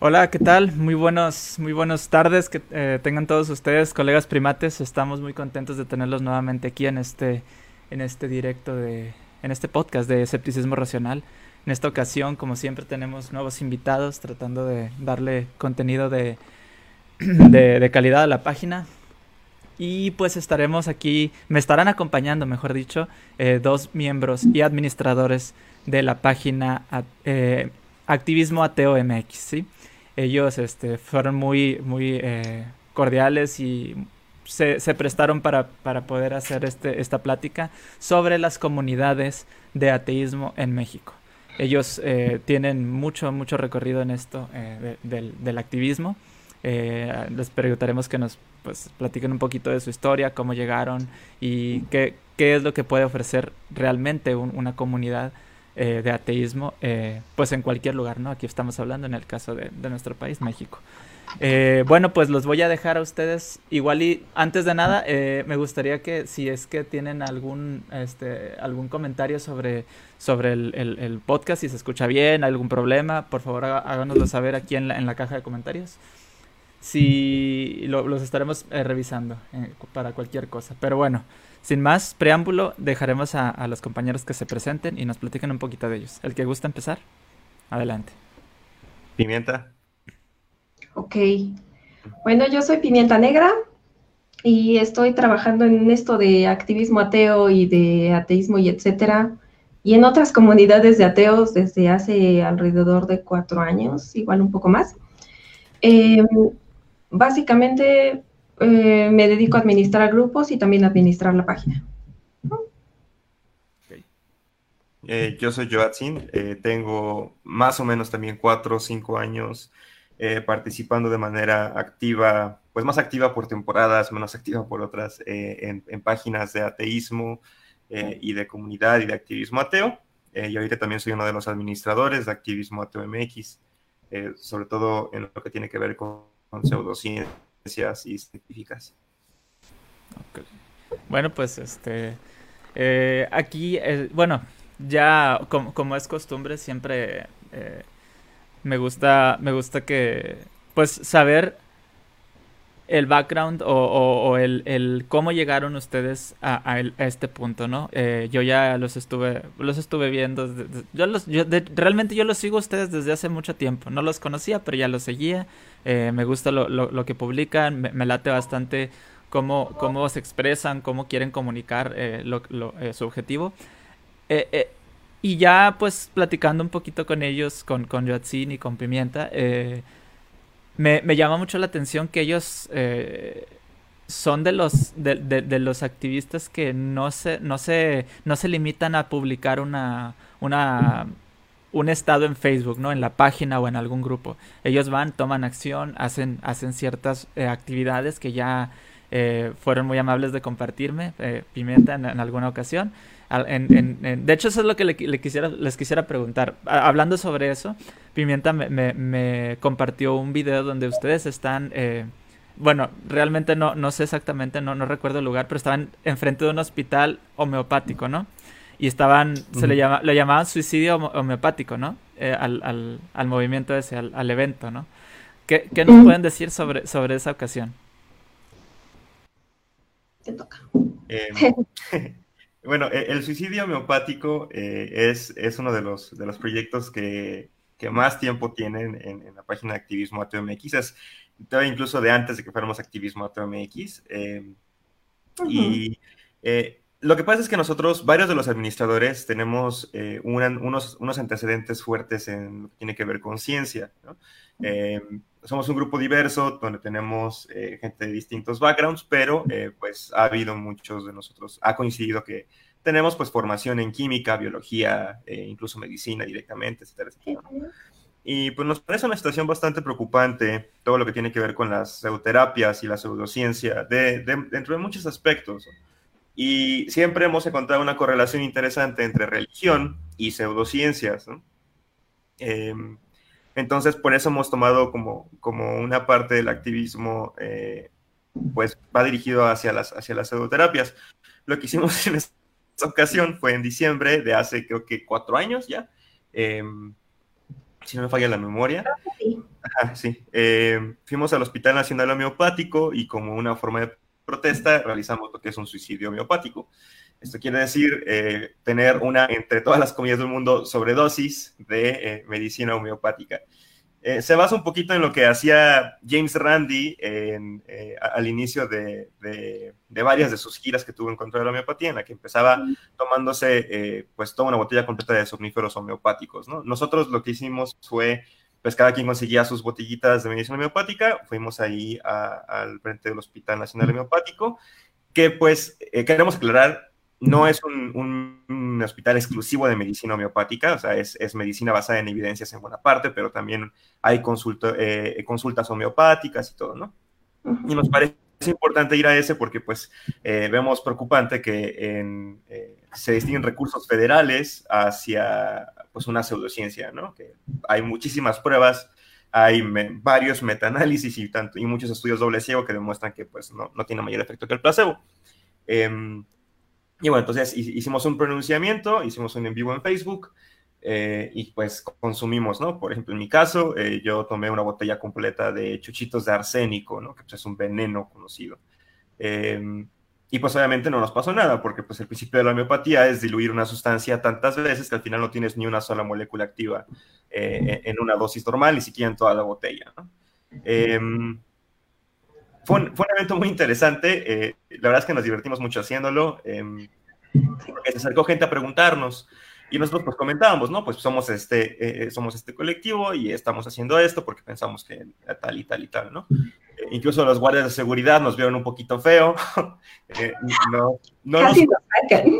Hola, ¿qué tal? Muy buenos, muy buenas tardes que eh, tengan todos ustedes, colegas primates. Estamos muy contentos de tenerlos nuevamente aquí en este, en este directo de, en este podcast de escepticismo racional. En esta ocasión, como siempre, tenemos nuevos invitados tratando de darle contenido de, de, calidad a la página. Y pues estaremos aquí, me estarán acompañando, mejor dicho, eh, dos miembros y administradores de la página eh, Activismo Ateo MX, ¿sí? Ellos este, fueron muy, muy eh, cordiales y se, se prestaron para, para, poder hacer este, esta plática sobre las comunidades de ateísmo en México. Ellos eh, tienen mucho, mucho recorrido en esto eh, del, del, activismo. les preguntaremos que nos pues, platiquen un poquito de su historia, cómo llegaron y qué, qué es lo que puede ofrecer realmente una comunidad eh, de ateísmo, eh, pues en cualquier lugar, ¿no? Aquí estamos hablando en el caso de, nuestro país, México. Eh, bueno, pues los voy a dejar a ustedes. Igual y antes de nada, me gustaría que si es que tienen algún, este, algún comentario sobre, sobre el, podcast, si se escucha bien, algún problema, por favor háganoslo saber aquí en la, en la caja de comentarios. Si los estaremos revisando para cualquier cosa. Pero bueno. Sin más preámbulo, dejaremos a, los compañeros que se presenten y nos platiquen un poquito de ellos. El que gusta empezar, adelante. Pimienta. Ok. Bueno, yo soy Pimienta Negra y estoy trabajando en esto de activismo ateo y de ateísmo y etcétera. Y en otras comunidades de ateos desde hace alrededor de cuatro años, igual un poco más. Em, básicamente eh, me dedico a administrar grupos y también a administrar la página. Eh, yo soy Joatzin, eh, tengo más o menos también cuatro o cinco años participando de manera activa, pues más activa por temporadas, menos activa por otras, en, páginas de ateísmo y de comunidad y de activismo ateo. y ahorita también soy uno de los administradores de Activismo Ateo MX, sobre todo en lo que tiene que ver con, con pseudociencia y científicas. Bueno, pues este eh, aquí, eh, bueno, ya como, es costumbre, siempre eh, me gusta, me gusta que, pues, saber el background o, el, cómo llegaron ustedes a, este punto, ¿no? yo ya los estuve, los estuve viendo, yo los, yo realmente yo los sigo a ustedes desde hace mucho tiempo, no los conocía, pero ya los seguía, eh, me gusta lo, lo, que publican, me, late bastante cómo, cómo se expresan, cómo quieren comunicar eh, eh, su objetivo. y ya pues platicando un poquito con ellos, con, con y con Pimienta, me, me, llama mucho la atención que ellos son de los de, de, los activistas que no se no se no se limitan a publicar una una un estado en Facebook, ¿no? En la página o en algún grupo. Ellos van, toman acción, hacen, hacen ciertas eh, actividades que ya eh, fueron muy amables de compartirme, eh, Pimienta, en, alguna ocasión. De hecho, eso es lo que le, quisiera, les quisiera preguntar. hablando sobre eso, Pimienta me, me, compartió un video donde ustedes están... bueno, realmente no, no sé exactamente, no, no recuerdo el lugar, pero estaban enfrente de un hospital homeopático, ¿no? y estaban, se le, llama, le llamaban suicidio homeopático, ¿no? Eh, al, al, al, movimiento ese, al, al evento, ¿no? ¿Qué, ¿Qué, nos pueden decir sobre, sobre esa ocasión? Te toca. Em, bueno, e, el suicidio homeopático eh, es, es uno de los, de los proyectos que, que más tiempo tienen en, en, la página de Activismo ATOMX. Es incluso de antes de que fuéramos Activismo ATOMX. Eh, Y eh, lo que pasa es que nosotros, varios de los administradores, tenemos eh, unos, unos, antecedentes fuertes en lo que tiene que ver con ciencia. Somos un grupo diverso donde tenemos eh, gente de distintos backgrounds, pero pues ha habido muchos de nosotros, ha coincidido que tenemos pues formación en química, biología, incluso medicina directamente, etcétera, Y pues nos parece una situación bastante preocupante todo lo que tiene que ver con las pseudoterapias y la pseudociencia, de, dentro de muchos aspectos. Y siempre hemos encontrado una correlación interesante entre religión y pseudociencias. Em, entonces, por eso hemos tomado como, como una parte del activismo, eh, pues va dirigido hacia las, hacia las pseudoterapias. Lo que hicimos en esta ocasión fue en diciembre de hace creo que cuatro años ya, em, si no me falla la memoria. sí. Eh, fuimos al Hospital Nacional Homeopático y como una forma de protesta realizamos lo que es un suicidio homeopático. Esto quiere decir eh, tener una, entre todas las comunidades del mundo, sobredosis de eh, medicina homeopática. Eh, se basa un poquito en lo que hacía James Randi al inicio de, varias de sus giras que tuvo en contra de la homeopatía, en la que empezaba tomándose pues toda una botella completa de somníferos homeopáticos. Nosotros lo que hicimos fue, pues cada quien conseguía sus botellitas de medicina homeopática, fuimos ahí al frente del Hospital Nacional Homeopático, que pues queremos aclarar, no es un, hospital exclusivo de medicina homeopática, o sea, es, medicina basada en evidencias en buena parte, pero también hay eh, consultas homeopáticas y todo, ¿no? Y nos parece importante ir a ese porque, pues, eh, vemos preocupante que eh, se destinen recursos federales hacia, pues, una pseudociencia, ¿no? Que hay muchísimas pruebas, hay varios metaanálisis y, tanto, y muchos estudios doble ciego que demuestran que, pues, no, no tiene mayor efecto que el placebo. Y bueno, entonces hicimos un pronunciamiento, hicimos un en vivo en Facebook eh, y pues consumimos, ¿no? Por ejemplo, en mi caso, eh, yo tomé una botella completa de chuchitos de arsénico, ¿no? Que pues, es un veneno conocido. Em, y pues obviamente no nos pasó nada, porque pues el principio de la homeopatía es diluir una sustancia tantas veces que al final no tienes ni una sola molécula activa eh, en una dosis normal, ni siquiera en toda la botella, ¿no? Em, fue un, evento muy interesante. Eh, la verdad es que nos divertimos mucho haciéndolo. Eh, porque se acercó gente a preguntarnos. Y nosotros pues comentábamos, ¿no? Pues somos este, eh, somos este colectivo y estamos haciendo esto porque pensamos que tal y tal y tal, ¿no? incluso los guardias de seguridad nos vieron un poquito feo. no, no Casi nos, sacan.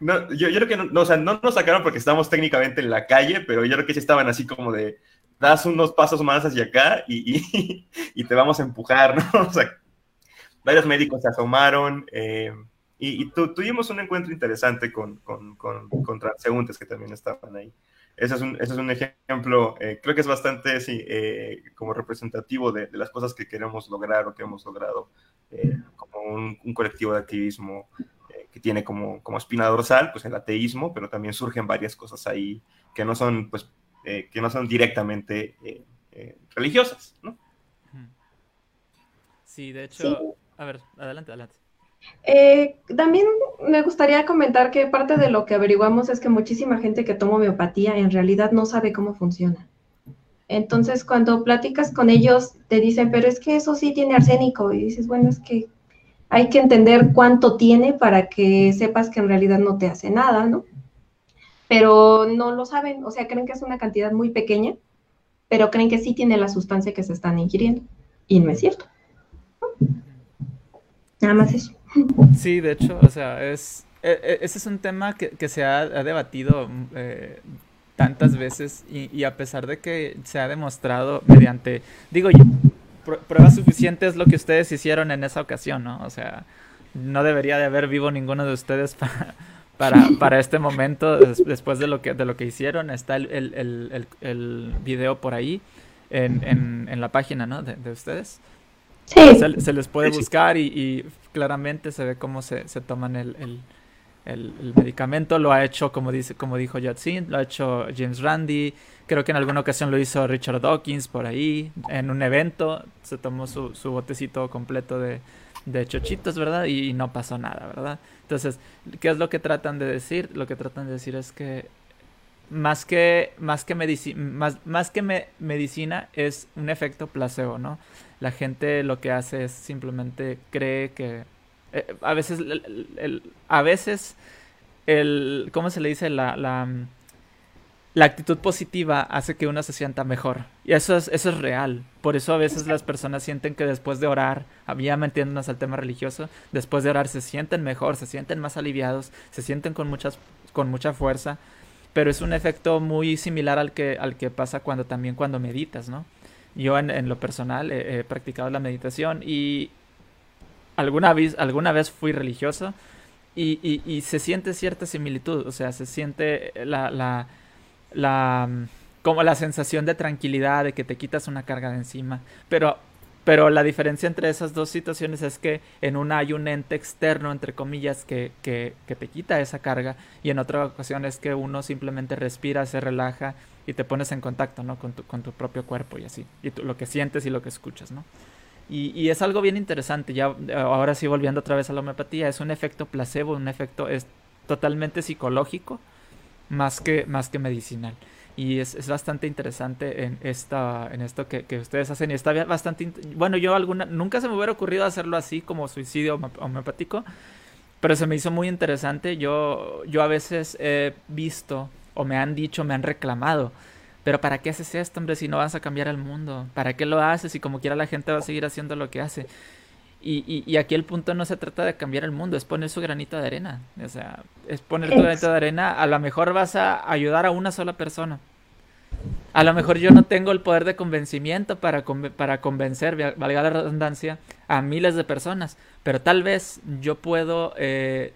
No, yo, yo, creo que no, o sea, no nos sacaron porque estábamos técnicamente en la calle, pero yo creo que sí estaban así como de, das unos pasos más hacia acá y, y, te vamos a empujar, ¿no? Varios médicos se asomaron eh, y, tuvimos un encuentro interesante con, con, con, transeúntes que también estaban ahí. Ese es un, ese es un ejemplo, eh, creo que es bastante sí, eh, como representativo de, las cosas que queremos lograr o que hemos logrado como un, un, colectivo de activismo que tiene como, como espina dorsal pues el ateísmo, pero también surgen varias cosas ahí que no son pues eh, que no son directamente eh, eh, religiosas, ¿no? Sí, de hecho, a ver, adelante, adelante. también me gustaría comentar que parte de lo que averiguamos es que muchísima gente que toma homeopatía en realidad no sabe cómo funciona. Entonces, cuando platicas con ellos, te dicen, pero es que eso sí tiene arsénico. Y dices, bueno, es que hay que entender cuánto tiene para que sepas que en realidad no te hace nada, ¿no? Pero no lo saben, o sea, creen que es una cantidad muy pequeña, pero creen que sí tiene la sustancia que se están ingiriendo, y no es cierto. Nada más eso. Sí, de hecho, o sea, es, e, e, ese es un tema que, se ha, debatido eh, tantas veces y, a pesar de que se ha demostrado mediante, digo yo, pruebas suficientes lo que ustedes hicieron en esa ocasión, ¿no? O sea, no debería de haber vivo ninguno de ustedes para para, para este momento, después de lo que, de lo que hicieron, está el, el, el, el video por ahí en, en, en, la página, ¿no? De, de ustedes. Sí. Se, les puede buscar y, y, claramente se ve cómo se, se toman el, el, el, medicamento. Lo ha hecho, como, dice, como dijo Yatsin, lo ha hecho James Randi. Creo que en alguna ocasión lo hizo Richard Dawkins por ahí, en un evento. Se tomó su, su botecito completo de, de chochitos, ¿verdad? Y, no pasó nada, ¿verdad? Entonces, ¿qué es lo que tratan de decir? Lo que tratan de decir es que más que más que medicina más, más que medicina es un efecto placebo, ¿no? La gente lo que hace es simplemente cree que eh, a veces el, a veces el ¿cómo se le dice? la, la la actitud positiva hace que uno se sienta mejor. Y eso es, eso es real. Por eso a veces las personas sienten que después de orar, ya metiéndonos al tema religioso, después de orar se sienten mejor, se sienten más aliviados, se sienten con, muchas, con mucha fuerza. Pero es un efecto muy similar al que, al que pasa cuando también cuando meditas, ¿no? Yo en, lo personal he, practicado la meditación y alguna vez, alguna vez fui religioso y, y, y se siente cierta similitud, o sea, se siente la, la la como la sensación de tranquilidad, de que te quitas una carga de encima. Pero, pero la diferencia entre esas dos situaciones es que en una hay un ente externo, entre comillas, que, que, te quita esa carga, y en otra ocasión es que uno simplemente respira, se relaja y te pones en contacto, ¿no? Con tu, con tu propio cuerpo y así, y lo que sientes y lo que escuchas, ¿no? Y, y, es algo bien interesante, ya ahora sí volviendo otra vez a la homeopatía, es un efecto placebo, un efecto es totalmente psicológico más que, más que medicinal. Y es, es bastante interesante en, esta, en esto que, que, ustedes hacen. Y está bastante... Bueno, yo alguna... Nunca se me hubiera ocurrido hacerlo así como suicidio homeopático, pero se me hizo muy interesante. Yo, yo a veces he visto o me han dicho, me han reclamado. Pero ¿para qué haces esto, hombre, si no vas a cambiar el mundo? ¿Para qué lo haces? Y como quiera la gente va a seguir haciendo lo que hace. Y, y, y, aquí el punto no se trata de cambiar el mundo, es poner su granito de arena. O sea, es poner tu granito de arena. A lo mejor vas a ayudar a una sola persona. A lo mejor yo no tengo el poder de convencimiento para, para convencer, valga la redundancia, a miles de personas. Pero tal vez yo puedo eh,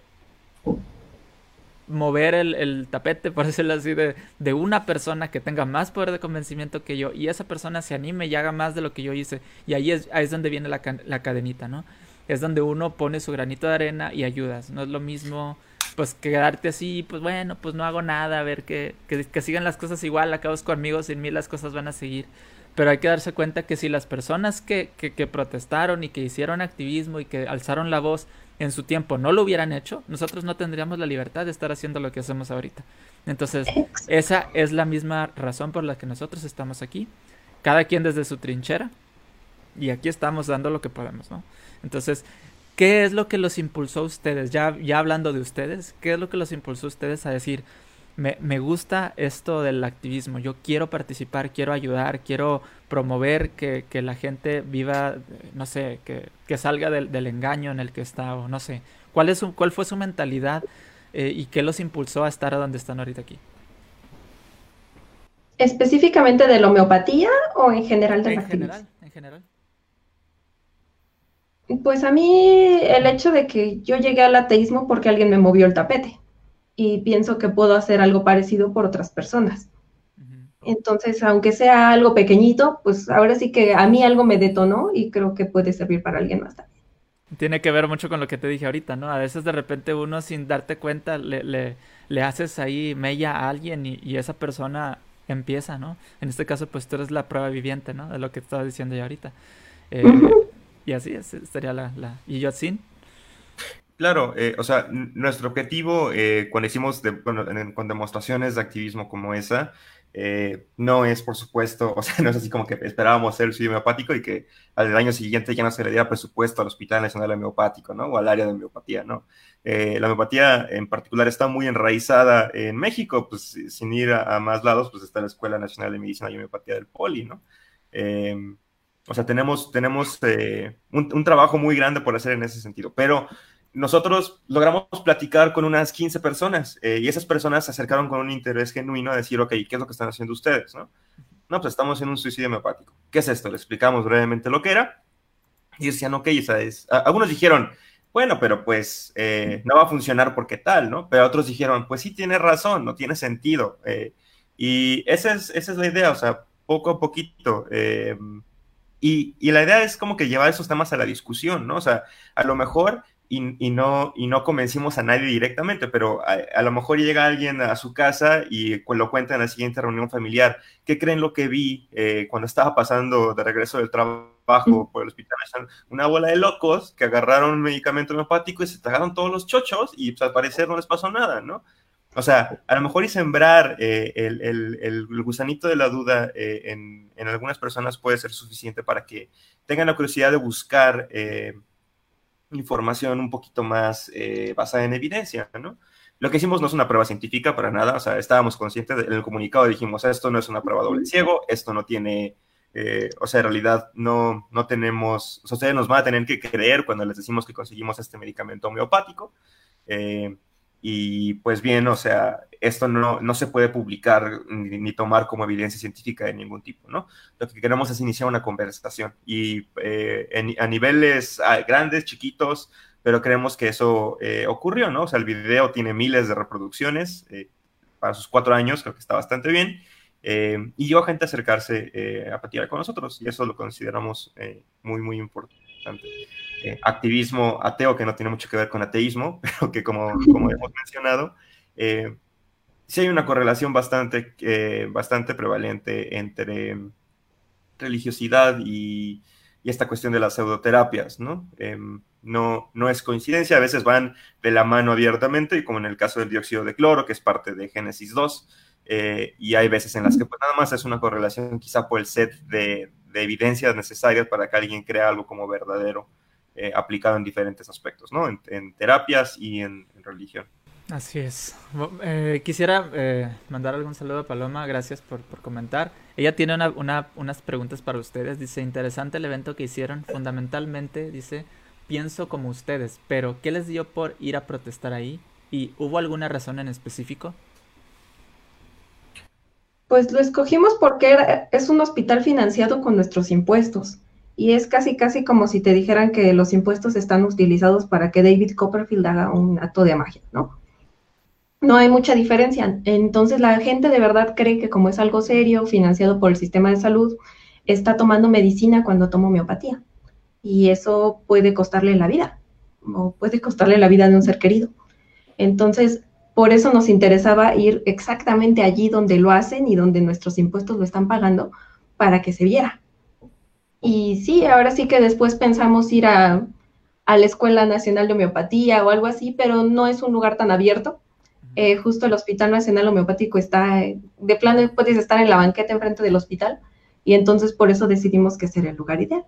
mover el, tapete, por decirlo así, de, de, una persona que tenga más poder de convencimiento que yo y esa persona se anime y haga más de lo que yo hice. Y ahí es, ahí es donde viene la, la cadenita, ¿no? Es donde uno pone su granito de arena y ayudas. No es lo mismo, pues, quedarte así, pues bueno, pues no hago nada, a ver que, sigan las cosas igual, acabos conmigo, sin mí las cosas van a seguir. Pero hay que darse cuenta que si las personas que, que protestaron y que hicieron activismo y que alzaron la voz en su tiempo no lo hubieran hecho, nosotros no tendríamos la libertad de estar haciendo lo que hacemos ahorita. Entonces, esa es la misma razón por la que nosotros estamos aquí, cada quien desde su trinchera, y aquí estamos dando lo que podemos, ¿no? Entonces, ¿qué es lo que los impulsó a ustedes? Ya, ya hablando de ustedes, ¿qué es lo que los impulsó a ustedes a decir, me, me, gusta esto del activismo, yo quiero participar, quiero ayudar, quiero promover que, que la gente viva, no sé, que, que salga del, del, engaño en el que está, o no sé. ¿Cuál, es su, cuál fue su mentalidad eh, y qué los impulsó a estar a donde están ahorita aquí? ¿Específicamente de la homeopatía o en general del en activismo? General, en general. Pues a mí el hecho de que yo llegué al ateísmo porque alguien me movió el tapete y pienso que puedo hacer algo parecido por otras personas. Entonces, aunque sea algo pequeñito, pues ahora sí que a mí algo me detonó y creo que puede servir para alguien más también. Tiene que ver mucho con lo que te dije ahorita, ¿no? A veces de repente uno sin darte cuenta le, le, le haces ahí mella a alguien y, y, esa persona empieza, ¿no? En este caso, pues tú eres la prueba viviente, ¿no? De lo que estaba diciendo yo ahorita. Eh, uh -huh. Y así es, estaría la... la... ¿Y yo sin? Claro, eh, o sea, nuestro objetivo eh, cuando hicimos con demostraciones de activismo como esa, eh, no es, por supuesto, o sea, no es así como que esperábamos ser el suicidio homeopático y que al año siguiente ya no se le diera presupuesto al Hospital Nacional Homeopático, ¿no? O al área de homeopatía, ¿no? La homeopatía en particular está muy enraizada en México, pues sin ir a, más lados, pues está la Escuela Nacional de Medicina y Homeopatía del Poli, ¿no? Eh, o sea, tenemos, tenemos un, un trabajo muy grande por hacer en ese sentido, pero nosotros logramos platicar con unas 15 personas eh, y esas personas se acercaron con un interés genuino a decir, ok, ¿qué es lo que están haciendo ustedes? No, no pues estamos en un suicidio homeopático. ¿Qué es esto? Le explicamos brevemente lo que era y decían, ok, esa es. Algunos dijeron, bueno, pero pues eh, no va a funcionar porque tal, ¿no? Pero otros dijeron, pues sí, tiene razón, no tiene sentido. Eh, y esa es, esa es la idea, o sea, poco a poquito. Eh, y, y la idea es como que llevar esos temas a la discusión, ¿no? O sea, a lo mejor y, y, no, y no convencimos a nadie directamente, pero a, a, lo mejor llega alguien a su casa y lo cuenta en la siguiente reunión familiar. ¿Qué creen lo que vi eh, cuando estaba pasando de regreso del trabajo por el hospital? Una bola de locos que agarraron un medicamento homeopático y se tragaron todos los chochos y pues, al parecer no les pasó nada, ¿no? O sea, a lo mejor y sembrar eh, el, el, el, gusanito de la duda eh, en, en, algunas personas puede ser suficiente para que tengan la curiosidad de buscar eh, información un poquito más eh, basada en evidencia, ¿no? Lo que hicimos no es una prueba científica para nada, o sea, estábamos conscientes del de, comunicado, dijimos, esto no es una prueba doble ciego, esto no tiene, eh, o sea, en realidad no, no tenemos, o sea, ustedes nos van a tener que creer cuando les decimos que conseguimos este medicamento homeopático, eh, y pues bien, o sea, esto no, no se puede publicar ni, ni, tomar como evidencia científica de ningún tipo, ¿no? Lo que queremos es iniciar una conversación y eh, en, a niveles grandes, chiquitos, pero creemos que eso eh, ocurrió, ¿no? O sea, el video tiene miles de reproducciones eh, para sus cuatro años, creo que está bastante bien. Eh, y llevó a gente a acercarse a platicar con nosotros y eso lo consideramos muy, muy importante. Eh, activismo ateo que no tiene mucho que ver con ateísmo, pero que como, como hemos mencionado, eh, sí hay una correlación bastante, eh, bastante prevalente entre religiosidad y, esta cuestión de las pseudoterapias, ¿no? Em, no, no es coincidencia, a veces van de la mano abiertamente, como en el caso del dióxido de cloro, que es parte de Génesis 2, eh, y hay veces en las que pues, nada más es una correlación quizá por el set de, evidencias necesarias para que alguien crea algo como verdadero, eh, aplicado en diferentes aspectos, ¿no? En, terapias y en religión. Así es. Eh, quisiera eh, mandar algún saludo a Paloma, gracias por, comentar. Ella tiene unas preguntas para ustedes. Dice, interesante el evento que hicieron. Fundamentalmente, dice, pienso como ustedes, pero ¿qué les dio por ir a protestar ahí? ¿Y hubo alguna razón en específico? Pues lo escogimos porque es un hospital financiado con nuestros impuestos. Y es casi, casi como si te dijeran que los impuestos están utilizados para que David Copperfield haga un acto de magia, ¿no? No hay mucha diferencia. Entonces la gente de verdad cree que como es algo serio, financiado por el sistema de salud, está tomando medicina cuando toma homeopatía. Y eso puede costarle la vida, o puede costarle la vida de un ser querido. Entonces, por eso nos interesaba ir exactamente allí donde lo hacen y donde nuestros impuestos lo están pagando para que se viera. Y sí, ahora sí que después pensamos ir a, a la Escuela Nacional de Homeopatía o algo así, pero no es un lugar tan abierto eh, justo el Hospital Nacional Homeopático está, eh, de plano puedes estar en la banqueta enfrente del hospital y entonces por eso decidimos que sería el lugar ideal.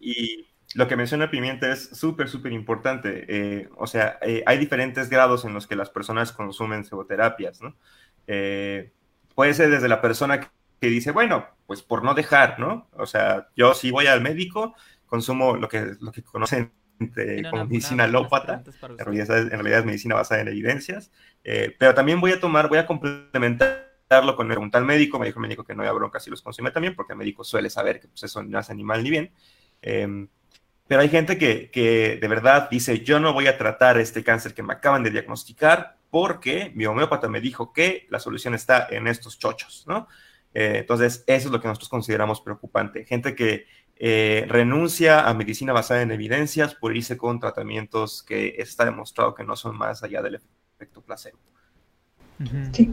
Y lo que menciona Pimienta es súper, súper importante. Eh, o sea, hay diferentes grados en los que las personas consumen psicoterapias, ¿no? puede ser desde la persona que dice, bueno, pues por no dejar, ¿no? O sea, yo si voy al médico, consumo lo que, lo que conocen como medicina alópata, en realidad, en realidad, es medicina basada en evidencias, eh, pero también voy a tomar, voy a complementarlo con preguntar al médico, me dijo el médico que no había bronca si los consume también, porque el médico suele saber que pues, eso no es animal ni bien, em, pero hay gente que, que, de verdad dice, yo no voy a tratar este cáncer que me acaban de diagnosticar porque mi homeópata me dijo que la solución está en estos chochos, ¿no? Eh, entonces, eso es lo que nosotros consideramos preocupante. Gente que eh, renuncia a medicina basada en evidencias por irse con tratamientos que está demostrado que no son más allá del efecto placebo. Sí.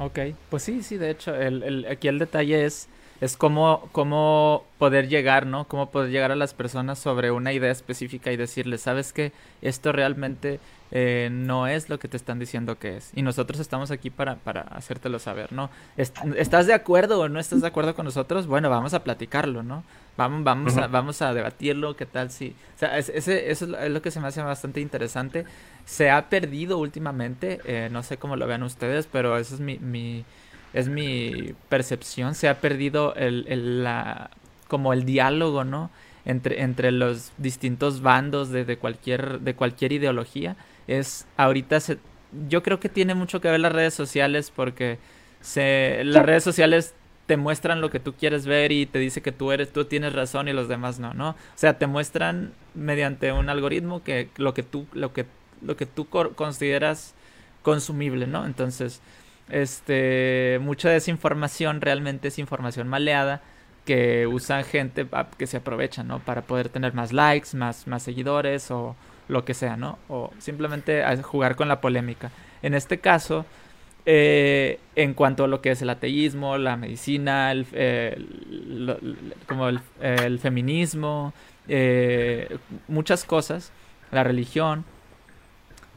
Ok, pues sí, sí, de hecho, el, aquí el detalle es, es cómo, cómo poder llegar, ¿no? Cómo poder llegar a las personas sobre una idea específica y decirles, ¿sabes qué? Esto realmente eh, no es lo que te están diciendo que es. Y nosotros estamos aquí para, para hacértelo saber, ¿no? ¿Estás de acuerdo o no estás de acuerdo con nosotros? Bueno, vamos a platicarlo, ¿no? Vamos, vamos, a, vamos a debatirlo, ¿qué tal si...? O sea, ese, eso es lo que se me hace bastante interesante. Se ha perdido últimamente, eh, no sé cómo lo vean ustedes, pero esa es mi, mi, es mi percepción. Se ha perdido el, el, la, como el diálogo, ¿no? Entre, entre los distintos bandos de, de, cualquier, de cualquier ideología es ahorita se, yo creo que tiene mucho que ver las redes sociales porque se, las redes sociales te muestran lo que tú quieres ver y te dice que tú eres, tú tienes razón y los demás no, ¿no? O sea, te muestran mediante un algoritmo que lo que tú, lo que, lo que tú consideras consumible, ¿no? Entonces, este, mucha de esa información realmente es información maleada que usan gente que se aprovecha, ¿no? Para poder tener más likes, más, más seguidores o, lo que sea, ¿no? O simplemente jugar con la polémica. En este caso, eh, en cuanto a lo que es el ateísmo, la medicina, el, como el, feminismo, eh, muchas cosas, la religión,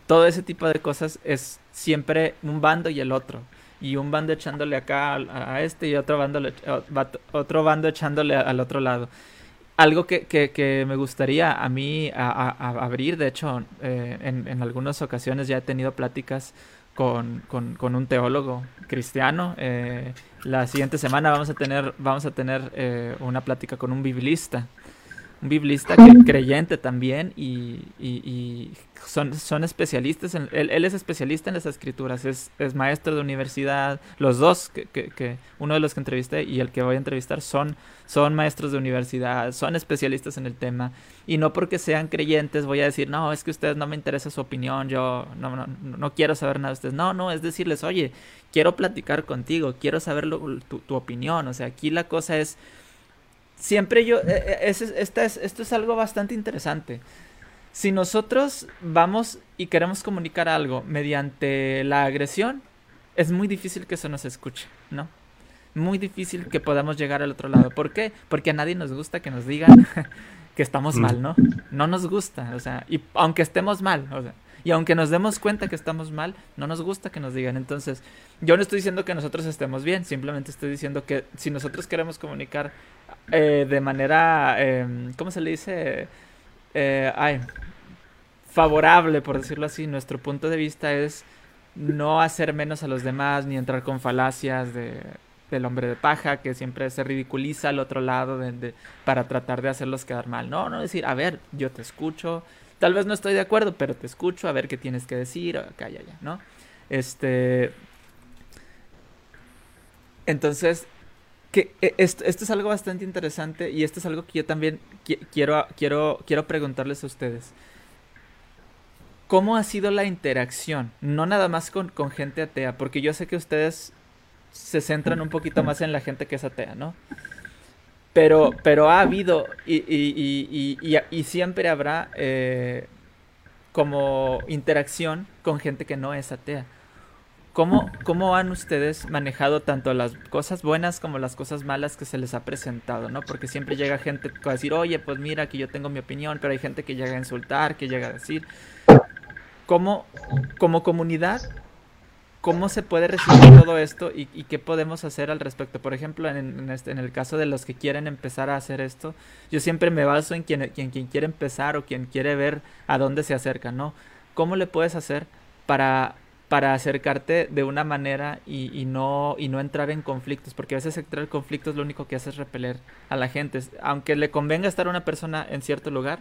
todo ese tipo de cosas es siempre un bando y el otro. Y un bando echándole acá a, este y otro bando, otro bando echándole al otro lado algo que, que, me gustaría a mí abrir, de hecho, eh, en, en, algunas ocasiones ya he tenido pláticas con, con, un teólogo cristiano. Eh, la siguiente semana vamos a tener, vamos a tener eh, una plática con un biblista un biblista creyente también y, y, son, son especialistas, en, él, él, es especialista en las escrituras, es, es maestro de universidad, los dos, que, que, uno de los que entrevisté y el que voy a entrevistar son, son maestros de universidad, son especialistas en el tema. Y no porque sean creyentes voy a decir, no, es que ustedes no me interesa su opinión, yo no, no, no quiero saber nada de ustedes, no, no, es decirles, oye, quiero platicar contigo, quiero saber tu, tu opinión, o sea, aquí la cosa es siempre yo, eh, eh, es, esta es, esto es algo bastante interesante. si nosotros vamos y queremos comunicar algo mediante la agresión, es muy difícil que eso nos escuche, ¿no? Muy difícil que podamos llegar al otro lado. ¿Por qué? Porque a nadie nos gusta que nos digan que estamos mal, ¿no? No nos gusta, o sea, y aunque estemos mal, o sea, y aunque nos demos cuenta que estamos mal, no nos gusta que nos digan. Entonces, yo no estoy diciendo que nosotros estemos bien, simplemente estoy diciendo que si nosotros queremos comunicar eh, de manera, eh, ¿cómo se le dice? Eh, ay, favorable, por decirlo así, nuestro punto de vista es no hacer menos a los demás ni entrar con falacias de, del hombre de paja que siempre se ridiculiza al otro lado para tratar de hacerlos quedar mal. No, no decir, a ver, yo te escucho, tal vez no estoy de acuerdo, pero te escucho, a ver qué tienes que decir, acá, ya, ya, ¿no? Este... Entonces, que e, esto, esto, es algo bastante interesante y esto es algo que yo también quiero, quiero, quiero preguntarles a ustedes. ¿Cómo ha sido la interacción? No nada más con, con gente atea, porque yo sé que ustedes se centran un poquito más en la gente que es atea, ¿no? Pero, pero ha habido y, siempre habrá eh, como interacción con gente que no es atea. ¿Cómo, ¿Cómo han ustedes manejado tanto las cosas buenas como las cosas malas que se les ha presentado, no? Porque siempre llega gente a decir, oye, pues mira, que yo tengo mi opinión, pero hay gente que llega a insultar, que llega a decir. ¿Cómo, como comunidad, cómo se puede recibir todo esto y, qué podemos hacer al respecto? Por ejemplo, en, este, en el caso de los que quieren empezar a hacer esto, yo siempre me baso en quien, quiere empezar o quien quiere ver a dónde se acerca, ¿no? ¿Cómo le puedes hacer para acercarte de una manera y, no, y no entrar en conflictos, porque a veces entrar en conflictos lo único que hace es repeler a la gente. Aunque le convenga estar una persona en cierto lugar,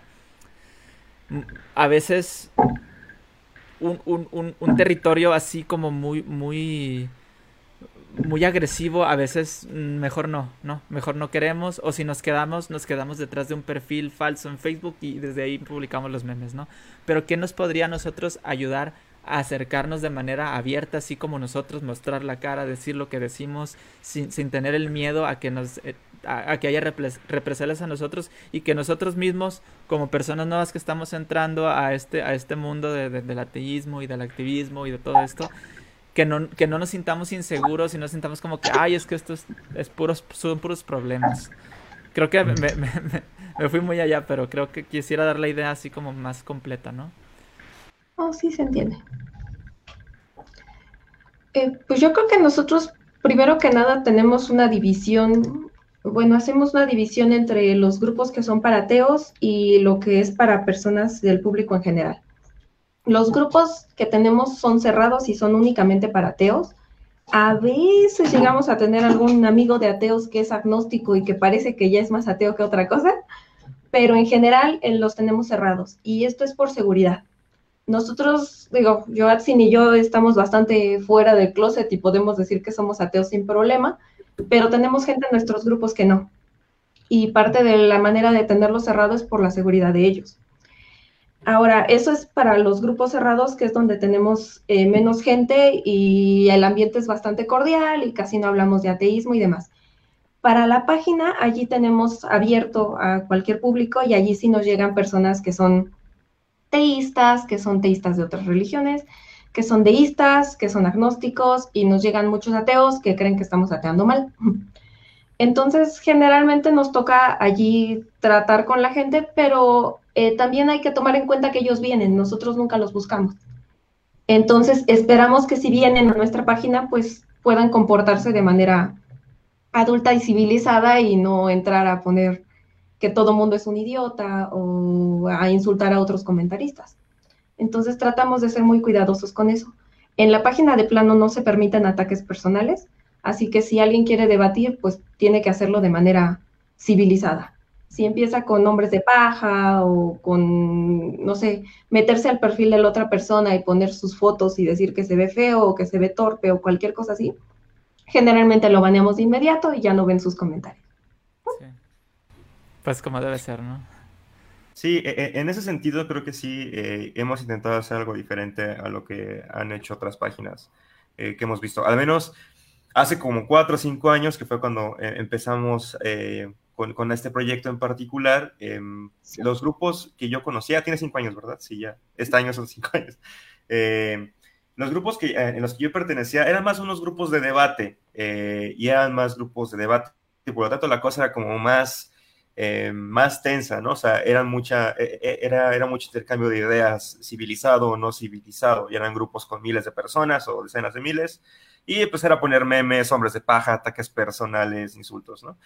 a veces un, un, un, territorio así como muy, muy, muy agresivo, a veces mejor no, no, mejor no queremos, o si nos quedamos, nos quedamos detrás de un perfil falso en Facebook y desde ahí publicamos los memes, ¿no? Pero ¿qué nos podría a nosotros ayudar acercarnos de manera abierta, así como nosotros, mostrar la cara, decir lo que decimos, sin, sin tener el miedo a que nos eh, a, que haya represalias a nosotros y que nosotros mismos, como personas nuevas que estamos entrando a este, a este mundo de, del ateísmo y del activismo y de todo esto, que no, que no nos sintamos inseguros y no sintamos como que, ay, es que esto es, es puros, son puros problemas. Creo que me, me, me, fui muy allá, pero creo que quisiera dar la idea así como más completa, ¿no? Oh, sí, se entiende. Eh, pues yo creo que nosotros, primero que nada, tenemos una división, bueno, hacemos una división entre los grupos que son para ateos y lo que es para personas del público en general. Los grupos que tenemos son cerrados y son únicamente para ateos. A veces llegamos a tener algún amigo de ateos que es agnóstico y que parece que ya es más ateo que otra cosa, pero en general eh, los tenemos cerrados y esto es por seguridad nosotros, digo, Joatsin y yo estamos bastante fuera del closet y podemos decir que somos ateos sin problema, pero tenemos gente en nuestros grupos que no. Y parte de la manera de tenerlos cerrados es por la seguridad de ellos. Ahora, eso es para los grupos cerrados, que es donde tenemos eh, menos gente y el ambiente es bastante cordial y casi no hablamos de ateísmo y demás. Para la página, allí tenemos abierto a cualquier público y allí sí nos llegan personas que son teístas, que son teístas de otras religiones, que son deístas, que son agnósticos y nos llegan muchos ateos que creen que estamos ateando mal. Entonces, generalmente nos toca allí tratar con la gente, pero eh, también hay que tomar en cuenta que ellos vienen, nosotros nunca los buscamos. Entonces, esperamos que si vienen a nuestra página, pues puedan comportarse de manera adulta y civilizada y no entrar a poner que todo mundo es un idiota o a insultar a otros comentaristas. Entonces tratamos de ser muy cuidadosos con eso. En la página de plano no se permiten ataques personales, así que si alguien quiere debatir, pues tiene que hacerlo de manera civilizada. Si empieza con nombres de paja o con, no sé, meterse al perfil de la otra persona y poner sus fotos y decir que se ve feo o que se ve torpe o cualquier cosa así, generalmente lo baneamos de inmediato y ya no ven sus comentarios. Pues como debe ser, ¿no? Sí, e, e, en ese sentido creo que sí eh, hemos intentado hacer algo diferente a lo que han hecho otras páginas eh, que hemos visto. Al menos hace como cuatro o cinco años, que fue cuando eh, empezamos con, este proyecto en particular, em, los grupos que yo conocía, tiene cinco años, ¿verdad? Sí, ya, este año son cinco años. Los grupos que, en los que yo pertenecía eran más unos grupos de debate y eran más grupos de debate, y por lo tanto la cosa era como más, em, más tensa, ¿no? O sea, eran mucha, e, e, era, era mucho intercambio de ideas, civilizado o no civilizado, y eran grupos con miles de personas o decenas de miles, y pues era poner memes, hombres de paja, ataques personales, insultos, ¿no?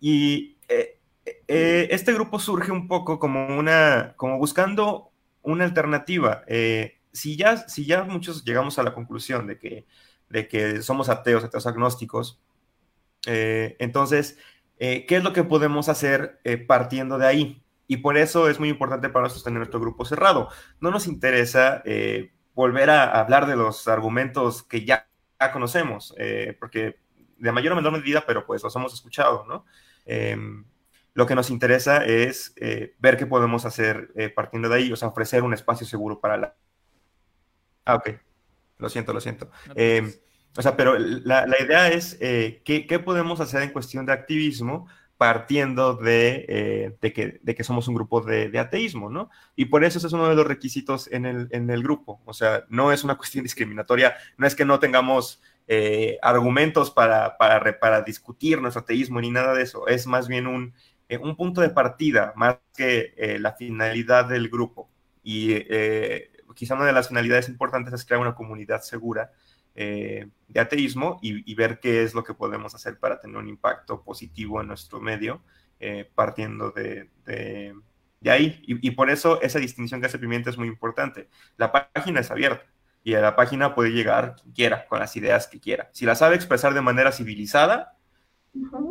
Y eh, eh, este grupo surge un poco como una, como buscando una alternativa. Eh, si, ya, si ya muchos llegamos a la conclusión de que, de que somos ateos, ateos agnósticos, entonces, ¿qué es lo que podemos hacer partiendo de ahí? Y por eso es muy importante para nosotros tener nuestro grupo cerrado. No nos interesa volver a hablar de los argumentos que ya, conocemos, porque de mayor o menor medida, pero pues los hemos escuchado, ¿no? Em, lo que nos interesa es eh, ver qué podemos hacer eh, partiendo de ahí, o sea, ofrecer un espacio seguro para la... Ah, ok. Lo siento, lo siento. Em, o sea, pero la, la idea es eh, ¿qué, ¿qué, podemos hacer en cuestión de activismo partiendo de, de, que, de que, somos un grupo de, de, ateísmo, ¿no? Y por eso ese es uno de los requisitos en el, en el grupo. O sea, no es una cuestión discriminatoria, no es que no tengamos eh, argumentos para, para, para, discutir nuestro ateísmo ni nada de eso. Es más bien un, eh, un punto de partida, más que eh, la finalidad del grupo. Y quizá una de las finalidades importantes es crear una comunidad segura de ateísmo y, ver qué es lo que podemos hacer para tener un impacto positivo en nuestro medio, partiendo de, de, ahí. Y, y, por eso esa distinción que hace Pimienta es muy importante. La página es abierta y a la página puede llegar quien quiera, con las ideas que quiera. Si la sabe expresar de manera civilizada,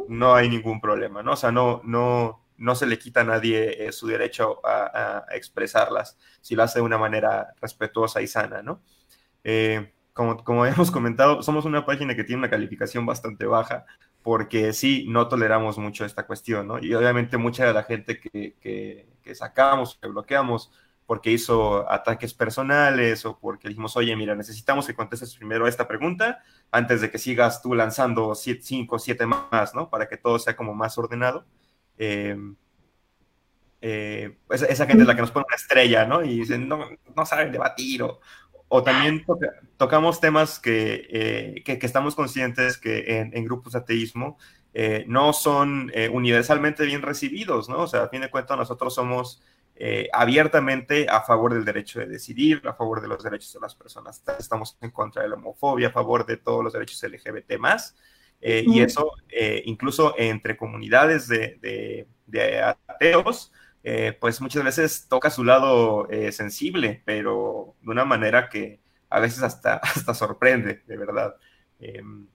no hay ningún problema, ¿no? O sea, no, no, no se le quita a nadie eh, su derecho a, expresarlas, si lo hace de una manera respetuosa y sana, ¿no? Eh, como, como hemos comentado, somos una página que tiene una calificación bastante baja, porque sí, no toleramos mucho esta cuestión, ¿no? Y obviamente mucha de la gente que, que, sacamos, que bloqueamos, porque hizo ataques personales o porque dijimos, oye, mira, necesitamos que contestes primero esta pregunta antes de que sigas tú lanzando cinco, siete más, ¿no? Para que todo sea como más ordenado. Em, eh, esa, gente es la que nos pone una estrella, ¿no? Y dicen, no, no saben debatir o, o también tocamos temas que, eh, que, estamos conscientes que en, grupos de ateísmo eh, no son universalmente bien recibidos, ¿no? O sea, a fin de cuentas nosotros somos eh, abiertamente a favor del derecho de decidir, a favor de los derechos de las personas. Estamos en contra de la homofobia, a favor de todos los derechos LGBT más. Eh, y eso, eh, incluso entre comunidades de, ateos, pues muchas veces toca su lado sensible, pero de una manera que a veces hasta, hasta sorprende, de verdad. Em,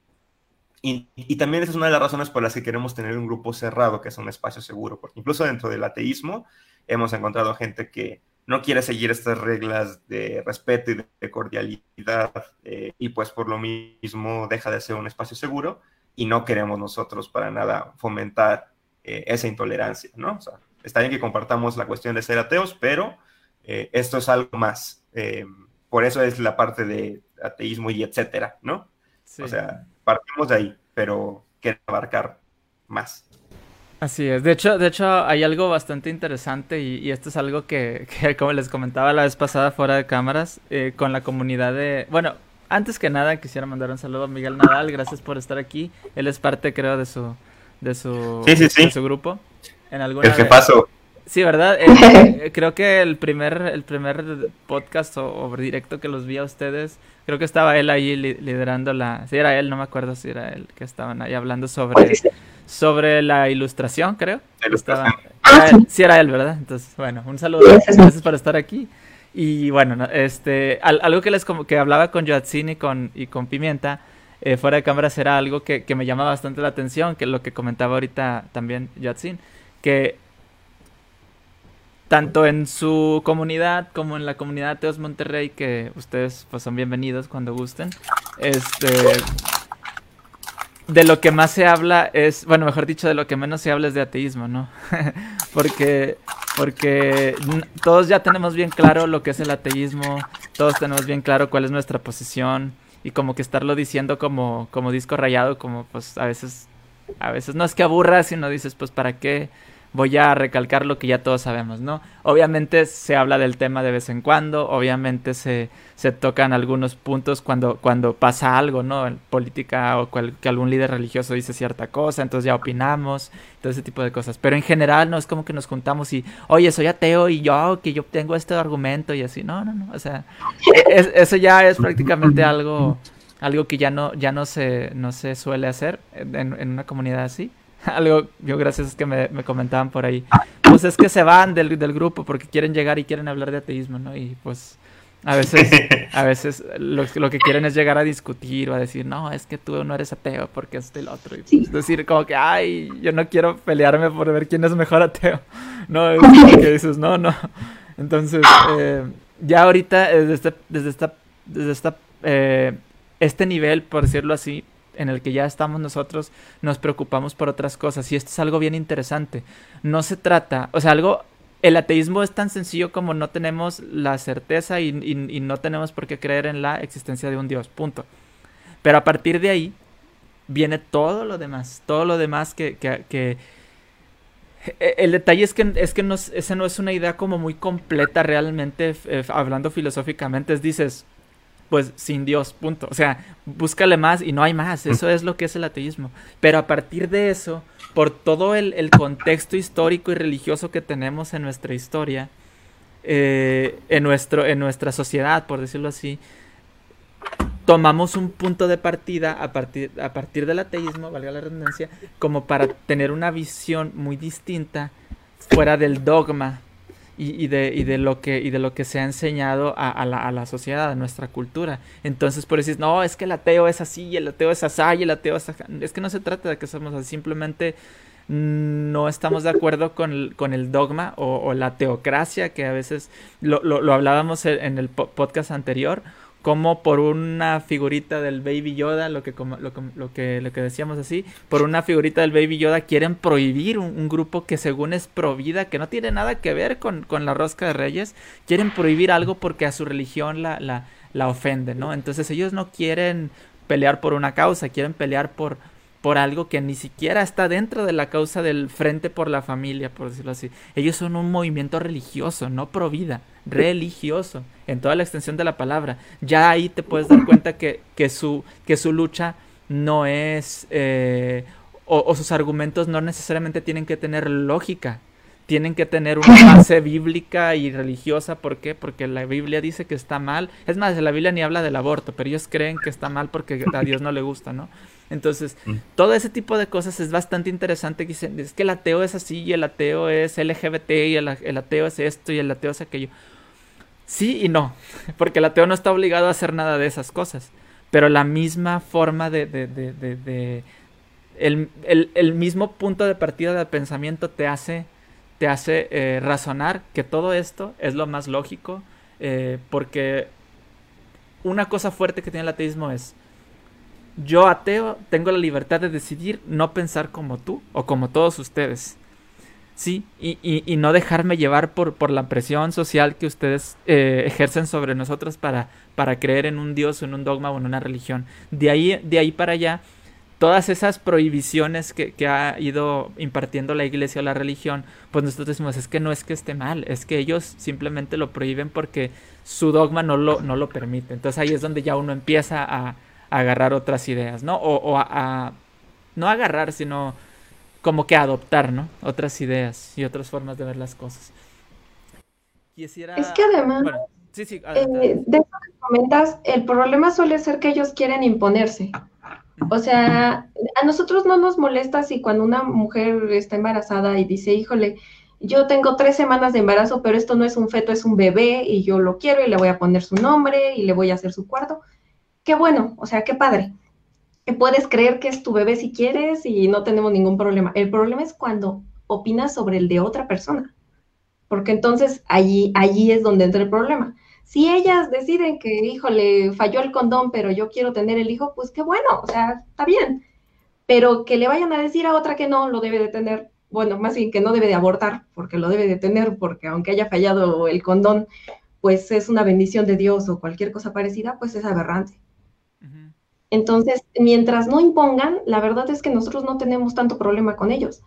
y, y, también esa es una de las razones por las que queremos tener un grupo cerrado, que es un espacio seguro, porque incluso dentro del ateísmo hemos encontrado gente que no quiere seguir estas reglas de respeto y de cordialidad eh, y pues por lo mismo deja de ser un espacio seguro y no queremos nosotros para nada fomentar eh, esa intolerancia, ¿no? O sea, está bien que compartamos la cuestión de ser ateos, pero eh, esto es algo más. Por eso es la parte de ateísmo y etcétera, ¿no? O sea, partimos de ahí, pero quiere abarcar más. Así es. De hecho, de hecho hay algo bastante interesante y, esto es algo que, como les comentaba la vez pasada fuera de cámaras, eh, con la comunidad de... Bueno, antes que nada quisiera mandar un saludo a Miguel Nadal. Gracias por estar aquí. Él es parte, creo, de su, de su, De su grupo. En alguna el que pasó. Sí, ¿verdad? Eh, eh, creo que el primer, el primer podcast o, directo que los vi a ustedes, creo que estaba él ahí liderando la... Sí, era él, no me acuerdo si era él que estaban ahí hablando sobre sobre la ilustración, creo. Estaba, ah, sí. era él, ¿verdad? Entonces, bueno, un saludo. Gracias por estar aquí. Y bueno, este, algo que les que hablaba con Joatzin y con, y con Pimienta, eh, fuera de cámaras era algo que, me llama bastante la atención, que lo que comentaba ahorita también Joatzin, que tanto en su comunidad como en la comunidad Teos Monterrey, que ustedes pues son bienvenidos cuando gusten, este de lo que más se habla es, bueno, mejor dicho, de lo que menos se habla es de ateísmo, ¿no? porque, porque todos ya tenemos bien claro lo que es el ateísmo, todos tenemos bien claro cuál es nuestra posición y como que estarlo diciendo como, como disco rayado, como pues a veces A veces no es que aburra, sino dices, pues, ¿para qué? Voy a recalcar lo que ya todos sabemos, ¿no? Obviamente se habla del tema de vez en cuando, obviamente se, se tocan algunos puntos cuando, cuando pasa algo, ¿no? En política o que algún líder religioso dice cierta cosa, entonces ya opinamos, todo ese tipo de cosas. Pero en general no es como que nos juntamos y, oye, soy ateo y yo, que yo tengo este argumento y así, no, no, no, o sea, eso ya es prácticamente algo algo que ya no ya no se no se suele hacer en, en una comunidad así algo, yo gracias que me, comentaban por ahí. Pues es que se van del, del, grupo porque quieren llegar y quieren hablar de ateísmo, ¿no? Y pues a veces, a veces lo, lo, que quieren es llegar a discutir o a decir, no, es que tú no eres ateo porque es del otro. Y pues, decir como que, ay, yo no quiero pelearme por ver quién es mejor ateo. No, es que dices, no, no. Entonces, eh, ya ahorita, desde, este, desde esta, desde esta, eh, este nivel, por decirlo así, en el que ya estamos nosotros, nos preocupamos por otras cosas. Y esto es algo bien interesante. No se trata, o sea, algo, el ateísmo es tan sencillo como no tenemos la certeza y, no tenemos por qué creer en la existencia de un Dios, punto. Pero a partir de ahí viene todo lo demás, todo lo demás que... que, e, el detalle es que, es que no, esa no es una idea como muy completa realmente, eh, hablando filosóficamente. Es dices, pues sin Dios, punto. O sea, búscale más y no hay más. Eso es lo que es el ateísmo. Pero a partir de eso, por todo el, contexto histórico y religioso que tenemos en nuestra historia, eh, en, nuestro, en nuestra sociedad, por decirlo así, tomamos un punto de partida a partir, a partir del ateísmo, valga la redundancia, como para tener una visión muy distinta fuera del dogma y, de, y, de, lo que, y de lo que se ha enseñado a, la, a, la, sociedad, a nuestra cultura. Entonces, por decir, no, es que el ateo es así, y el ateo es así, y el ateo es así. Es que no se trata de que somos así, simplemente no estamos de acuerdo con el, con el dogma o, la teocracia, que a veces lo, lo, lo hablábamos en el podcast anterior, como por una figurita del Baby Yoda, lo que, lo, lo, que, lo que decíamos así, por una figurita del Baby Yoda quieren prohibir un, grupo que según es pro vida, que no tiene nada que ver con, con, la rosca de reyes, quieren prohibir algo porque a su religión la, la, la ofende, ¿no? Entonces ellos no quieren pelear por una causa, quieren pelear por, por algo que ni siquiera está dentro de la causa del Frente por la Familia, por decirlo así. Ellos son un movimiento religioso, no pro vida, religioso, en toda la extensión de la palabra. Ya ahí te puedes dar cuenta que, que, su, que su lucha no es, eh, o, o sus argumentos no necesariamente tienen que tener lógica, tienen que tener una base bíblica y religiosa. ¿Por qué? Porque la Biblia dice que está mal. Es más, la Biblia ni habla del aborto, pero ellos creen que está mal porque a Dios no le gusta, ¿no? Entonces, mm. todo ese tipo de cosas es bastante interesante. Que dicen, es que el ateo es así y el ateo es LGBT y el, ateo es esto y el ateo es aquello. Sí y no, porque el ateo no está obligado a hacer nada de esas cosas. Pero la misma forma de... de, de, de, el, el, el, mismo punto de partida del pensamiento te hace, te hace eh, razonar que todo esto es lo más lógico. Eh, porque una cosa fuerte que tiene el ateísmo es yo ateo tengo la libertad de decidir no pensar como tú o como todos ustedes. Sí, y, y, no dejarme llevar por, por, la presión social que ustedes eh, ejercen sobre nosotros para, para creer en un Dios en un dogma o en una religión. De ahí, de ahí para allá, todas esas prohibiciones que, que, ha ido impartiendo la iglesia o la religión, pues nosotros decimos, es que no es que esté mal, es que ellos simplemente lo prohíben porque su dogma no lo, no lo permite. Entonces ahí es donde ya uno empieza a, agarrar otras ideas, ¿no? O, a, no agarrar, sino como que adoptar, ¿no? Otras ideas y otras formas de ver las cosas. Quisiera... Es que además, sí, sí, eh, de eso que comentas, el problema suele ser que ellos quieren imponerse. O sea, a nosotros no nos molesta si cuando una mujer está embarazada y dice, híjole, yo tengo tres semanas de embarazo, pero esto no es un feto, es un bebé y yo lo quiero y le voy a poner su nombre y le voy a hacer su cuarto qué bueno, o sea, qué padre. Puedes creer que es tu bebé si quieres y no tenemos ningún problema. El problema es cuando opinas sobre el de otra persona, porque entonces allí, allí es donde entra el problema. Si ellas deciden que, híjole, falló el condón, pero yo quiero tener el hijo, pues qué bueno, o sea, está bien. Pero que le vayan a decir a otra que no, lo debe de tener, bueno, más bien que no debe de abortar, porque lo debe de tener, porque aunque haya fallado el condón, pues es una bendición de Dios o cualquier cosa parecida, pues es aberrante. Entonces, mientras no impongan, la verdad es que nosotros no tenemos tanto problema con ellos.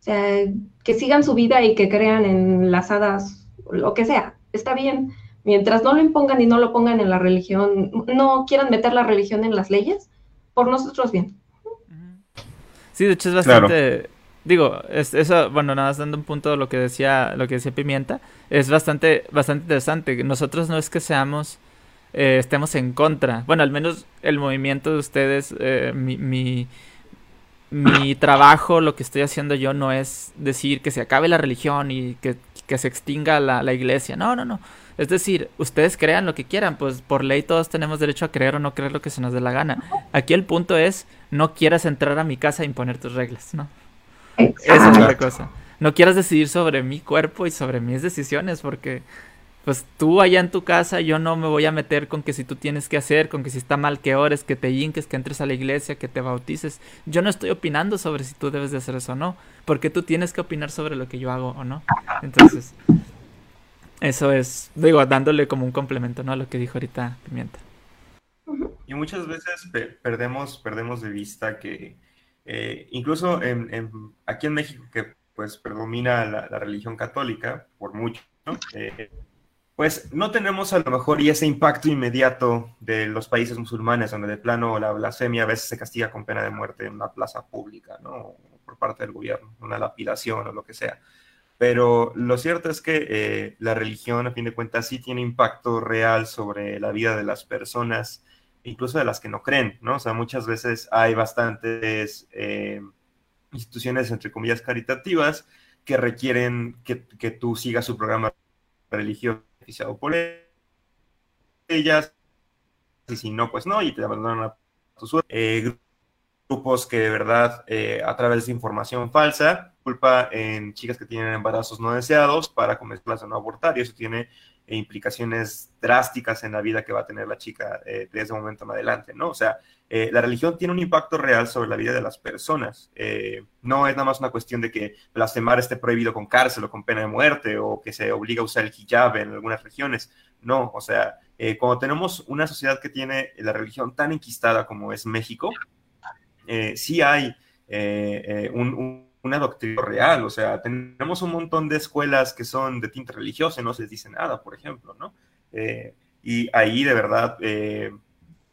O sea, que sigan su vida y que crean en las hadas, lo que sea, está bien. Mientras no lo impongan y no lo pongan en la religión, no quieran meter la religión en las leyes, por nosotros bien. Sí, de hecho es bastante, digo, es, eso, bueno, nada más dando un punto de lo que decía, lo que decía Pimienta, es bastante, bastante interesante. Nosotros no es que seamos, eh, estemos en contra. Bueno, al menos el movimiento de ustedes, eh, mi, mi, mi, trabajo, lo que estoy haciendo yo no es decir que se acabe la religión y que, que se extinga la, la iglesia. No, no, no. Es decir, ustedes crean lo que quieran, pues por ley todos tenemos derecho a creer o no creer lo que se nos dé la gana. Aquí el punto es, no quieras entrar a mi casa e imponer tus reglas, ¿no? Esa es la cosa. No quieras decidir sobre mi cuerpo y sobre mis decisiones, porque pues tú allá en tu casa, yo no me voy a meter con que si tú tienes que hacer, con que si está mal que ores, que te hinques, que entres a la iglesia, que te bautices. Yo no estoy opinando sobre si tú debes de hacer eso o no, porque tú tienes que opinar sobre lo que yo hago o no. Entonces, eso es, digo, dándole como un complemento, ¿no? A lo que dijo ahorita Pimienta. Y muchas veces perdemos, perdemos de vista que eh, incluso en, aquí en México, que pues predomina la, religión católica por mucho, eh, pues no tenemos a lo mejor y ese impacto inmediato de los países musulmanes, donde de plano la blasfemia a veces se castiga con pena de muerte en una plaza pública, ¿no? Por parte del gobierno, una lapidación o lo que sea. Pero lo cierto es que eh, la religión, a fin de cuentas, sí tiene impacto real sobre la vida de las personas incluso de las que no creen, ¿no? O sea, muchas veces hay bastantes eh, instituciones, entre comillas, caritativas que requieren que, tú sigas su programa religioso oficiado por ellas, y si no, pues no, y te abandonan a tu suerte. Eh, grupos que de verdad, eh, a través de información falsa, culpa en chicas que tienen embarazos no deseados para comenzar a no abortar, y eso tiene e implicaciones drásticas en la vida que va a tener la chica eh, ese momento en adelante, ¿no? O sea, eh, la religión tiene un impacto real sobre la vida de las personas. Eh, no es nada más una cuestión de que blasfemar esté prohibido con cárcel o con pena de muerte o que se obliga a usar el hijab en algunas regiones. No, o sea, cuando tenemos una sociedad que tiene la religión tan enquistada como es México, sí hay un una doctrina real, o sea, tenemos un montón de escuelas que son de tinta religiosa y no se les dice nada, por ejemplo, ¿no? Eh, y ahí de verdad, eh,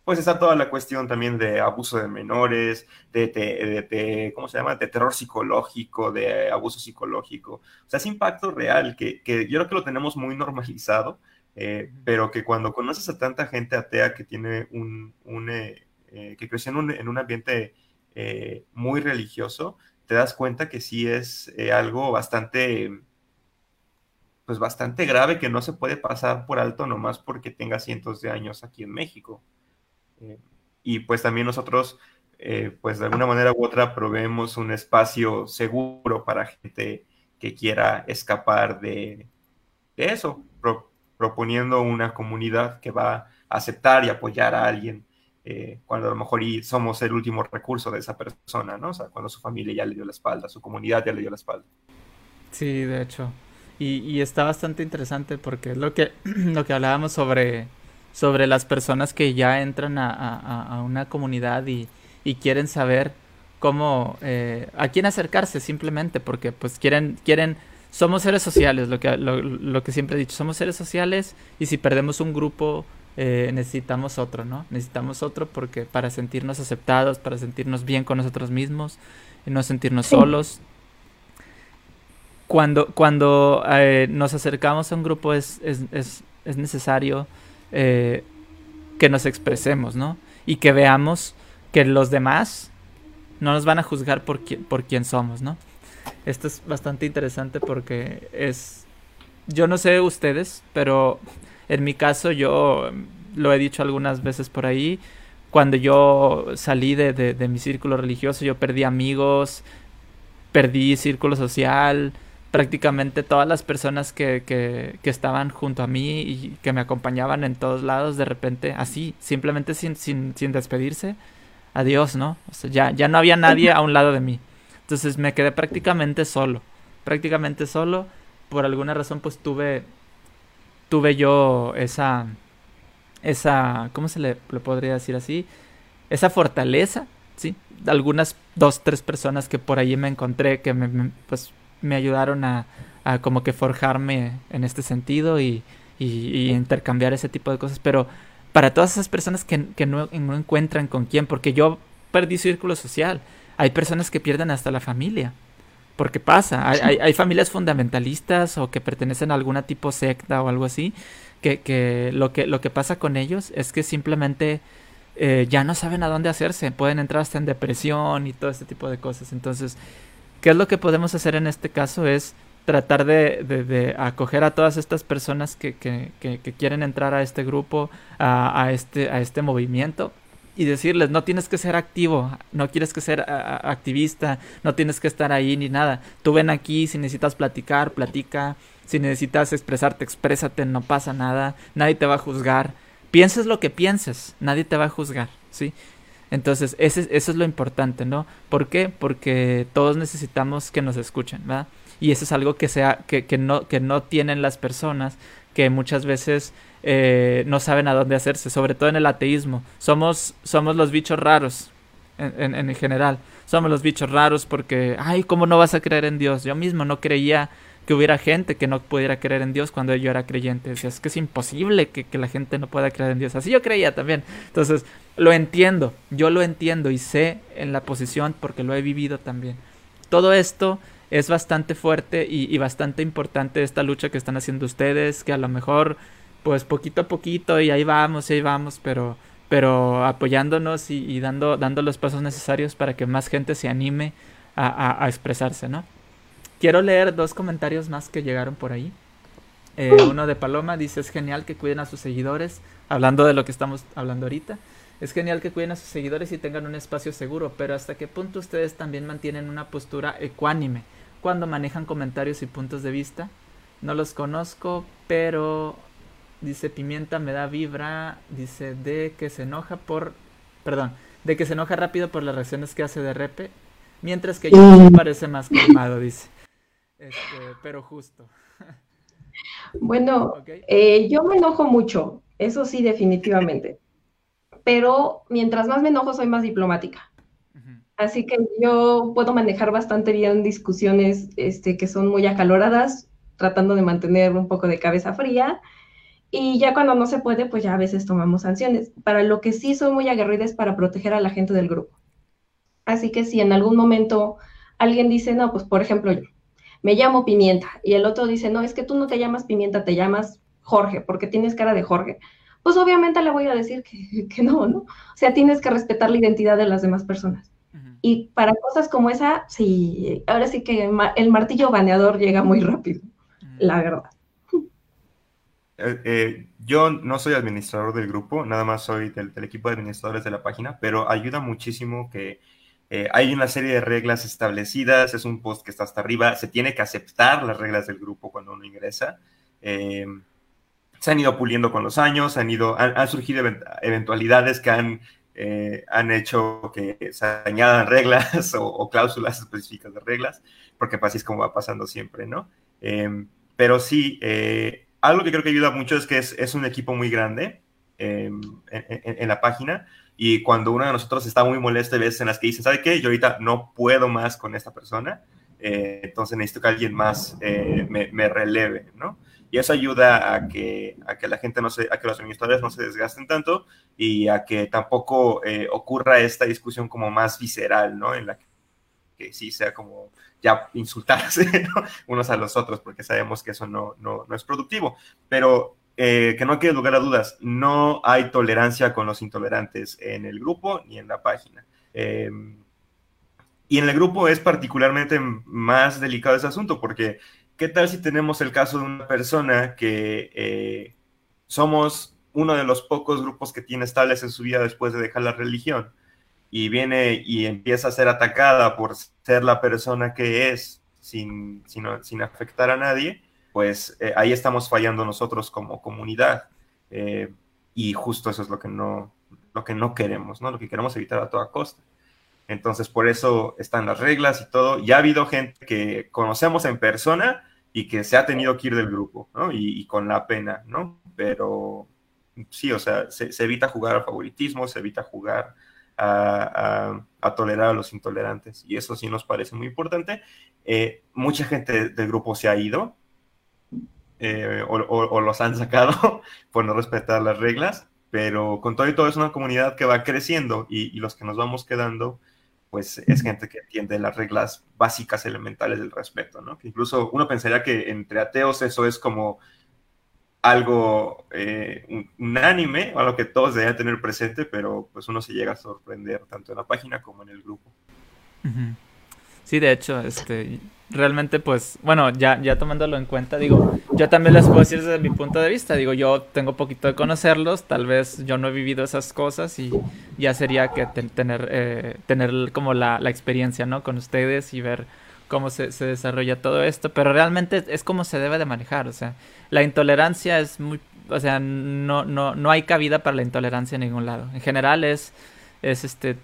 pues está toda la cuestión también de abuso de menores, de, ¿cómo se llama?, de terror psicológico, de abuso psicológico, o sea, es impacto real que, que yo creo que lo tenemos muy normalizado, eh, pero que cuando conoces a tanta gente atea que tiene un, un que creció en un, en un ambiente muy religioso, te das cuenta que sí es eh, algo bastante, pues bastante grave que no se puede pasar por alto nomás porque tenga cientos de años aquí en México. Eh, y pues también nosotros, eh, pues de alguna manera u otra, proveemos un espacio seguro para gente que quiera escapar de, eso, proponiendo una comunidad que va a aceptar y apoyar a alguien eh, cuando a lo mejor somos el último recurso de esa persona, ¿no? O sea, cuando su familia ya le dio la espalda, su comunidad ya le dio la espalda. Sí, de hecho. Y, está bastante interesante porque es lo que, lo que hablábamos sobre, sobre las personas que ya entran a, una comunidad y, quieren saber cómo, eh, a quién acercarse simplemente, porque pues quieren, quieren, somos seres sociales, lo que, lo, lo que siempre he dicho, somos seres sociales y si perdemos un grupo eh, necesitamos otro, ¿no? Necesitamos otro porque para sentirnos aceptados, para sentirnos bien con nosotros mismos, y no sentirnos solos. Cuando, cuando eh, nos acercamos a un grupo es, es, es, es necesario eh, que nos expresemos, ¿no? Y que veamos que los demás no nos van a juzgar por, por quién somos, ¿no? Esto es bastante interesante porque es... Yo no sé ustedes, pero en mi caso, yo lo he dicho algunas veces por ahí, cuando yo salí de, mi círculo religioso, yo perdí amigos, perdí círculo social, prácticamente todas las personas que, estaban junto a mí y que me acompañaban en todos lados, de repente, así, simplemente sin despedirse, adiós, ¿no? O sea, ya, ya no había nadie a un lado de mí. Entonces me quedé prácticamente solo, prácticamente solo. Por alguna razón, pues tuve tuve yo esa, esa, ¿cómo se le, podría decir así? esa fortaleza, ¿sí? Algunas dos, tres personas que por allí me encontré que me, pues, me ayudaron a, a, como que forjarme en este sentido y, y, intercambiar ese tipo de cosas, pero para todas esas personas que, que no, no encuentran con quién, porque yo perdí círculo social, hay personas que pierden hasta la familia, porque pasa, hay, hay, familias fundamentalistas o que pertenecen a alguna tipo secta o algo así, que, que, lo, que lo que pasa con ellos es que simplemente eh, ya no saben a dónde hacerse, pueden entrar hasta en depresión y todo este tipo de cosas. Entonces, ¿qué es lo que podemos hacer en este caso? Es tratar de, de, acoger a todas estas personas que, que, que, quieren entrar a este grupo, a, a, este, a este movimiento y decirles, no tienes que ser activo, no quieres que ser activista, no tienes que estar ahí ni nada. Tú ven aquí, si necesitas platicar, platica, si necesitas expresarte, exprésate, no pasa nada, nadie te va a juzgar. Pienses lo que pienses, nadie te va a juzgar, ¿sí? Entonces, ese, eso es lo importante, ¿no? ¿Por qué? Porque todos necesitamos que nos escuchen, ¿verdad? Y eso es algo que, sea, que, que, no, que no tienen las personas, que muchas veces eh, no saben a dónde hacerse, sobre todo en el ateísmo. Somos, somos los bichos raros, en, en, en general. Somos los bichos raros porque, ay, ¿cómo no vas a creer en Dios? Yo mismo no creía que hubiera gente que no pudiera creer en Dios cuando yo era creyente. Decía, es que es imposible que, la gente no pueda creer en Dios. Así yo creía también. Entonces, lo entiendo, yo lo entiendo y sé en la posición porque lo he vivido también. Todo esto es bastante fuerte y bastante importante esta lucha que están haciendo ustedes, que a lo mejor pues poquito a poquito y ahí vamos, y ahí vamos, pero, pero apoyándonos y, dando, dando los pasos necesarios para que más gente se anime a, a, expresarse, ¿no? Quiero leer dos comentarios más que llegaron por ahí. Eh, uno de Paloma dice, es genial que cuiden a sus seguidores, hablando de lo que estamos hablando ahorita. Es genial que cuiden a sus seguidores y tengan un espacio seguro, pero ¿hasta qué punto ustedes también mantienen una postura ecuánime cuando manejan comentarios y puntos de vista? No los conozco, pero Dice Pimienta me da vibra. Dice de que se enoja por. Perdón. De que se enoja rápido por las reacciones que hace de repe. Mientras que yo me parece más calmado, dice. Este, pero justo. Bueno, eh, yo me enojo mucho. Eso sí, definitivamente. Pero mientras más me enojo, soy más diplomática. Así que yo puedo manejar bastante bien discusiones este, que son muy acaloradas, tratando de mantener un poco de cabeza fría y ya cuando no se puede, pues ya a veces tomamos sanciones. Para lo que sí soy muy aguerrida es para proteger a la gente del grupo. Así que si en algún momento alguien dice, no, pues por ejemplo yo, me llamo Pimienta, y el otro dice, no, es que tú no te llamas Pimienta, te llamas Jorge, porque tienes cara de Jorge, pues obviamente le voy a decir que, que no, ¿no? O sea, tienes que respetar la identidad de las demás personas. Y para cosas como esa, sí, ahora sí que el martillo baneador llega muy rápido, la verdad. Eh, eh, yo no soy administrador del grupo, nada más soy del, equipo de administradores de la página, pero ayuda muchísimo que eh, hay una serie de reglas establecidas, es un post que está hasta arriba, se tiene que aceptar las reglas del grupo cuando uno ingresa. se han ido puliendo con los años, han, ido, han, surgido eventualidades que han, han hecho que se añadan reglas o, cláusulas específicas de reglas, porque así es como va pasando siempre, ¿no? pero sí, algo que creo que ayuda mucho es que es, un equipo muy grande em, en, la página y cuando uno de nosotros está muy molesto, hay veces en las que dice, ¿sabe qué? Yo ahorita no puedo más con esta persona, eh, entonces necesito que alguien más eh, me, releve, ¿no? Y eso ayuda a que, a que la gente no se, a que los administradores no se desgasten tanto y a que tampoco eh, ocurra esta discusión como más visceral, ¿no? En la que sí sea como ya insultarse unos a los otros, porque sabemos que eso no, no, no es productivo. Pero eh, que no quede lugar a dudas, no hay tolerancia con los intolerantes en el grupo ni en la página. Em, y en el grupo es particularmente más delicado ese asunto, porque ¿qué tal si tenemos el caso de una persona que eh, somos uno de los pocos grupos que tiene estables en su vida después de dejar la religión? Y viene y empieza a ser atacada por ser la persona que es sin, sin, afectar a nadie, pues eh, ahí estamos fallando nosotros como comunidad. Eh, y justo eso es lo que, no, lo que no queremos, ¿no? Lo que queremos evitar a toda costa. Entonces, por eso están las reglas y todo. Ya ha habido gente que conocemos en persona y que se ha tenido que ir del grupo, ¿no? Y, con la pena, ¿no? Pero sí, o sea, se, se evita jugar al favoritismo, se evita jugar a, tolerar a los intolerantes. Y eso sí nos parece muy importante. Eh, mucha gente del grupo se ha ido eh, o, los han sacado por no respetar las reglas, pero con todo y todo es una comunidad que va creciendo y, los que nos vamos quedando, pues es gente que entiende las reglas básicas elementales del respeto, ¿no? Que incluso uno pensaría que entre ateos eso es como algo eh, unánime, algo que todos deberían tener presente, pero pues uno se llega a sorprender tanto en la página como en el grupo. Sí, de hecho, este, realmente pues, bueno, ya, ya tomándolo en cuenta, digo, yo también les puedo decir desde mi punto de vista, digo, yo tengo poquito de conocerlos, tal vez yo no he vivido esas cosas y ya sería que tener, eh, tener como la, la, experiencia, ¿no? Con ustedes y ver cómo se, se, desarrolla todo esto, pero realmente es como se debe de manejar, o sea, la intolerancia es muy, o sea, no, no, no hay cabida para la intolerancia en ningún lado, en general es, es este,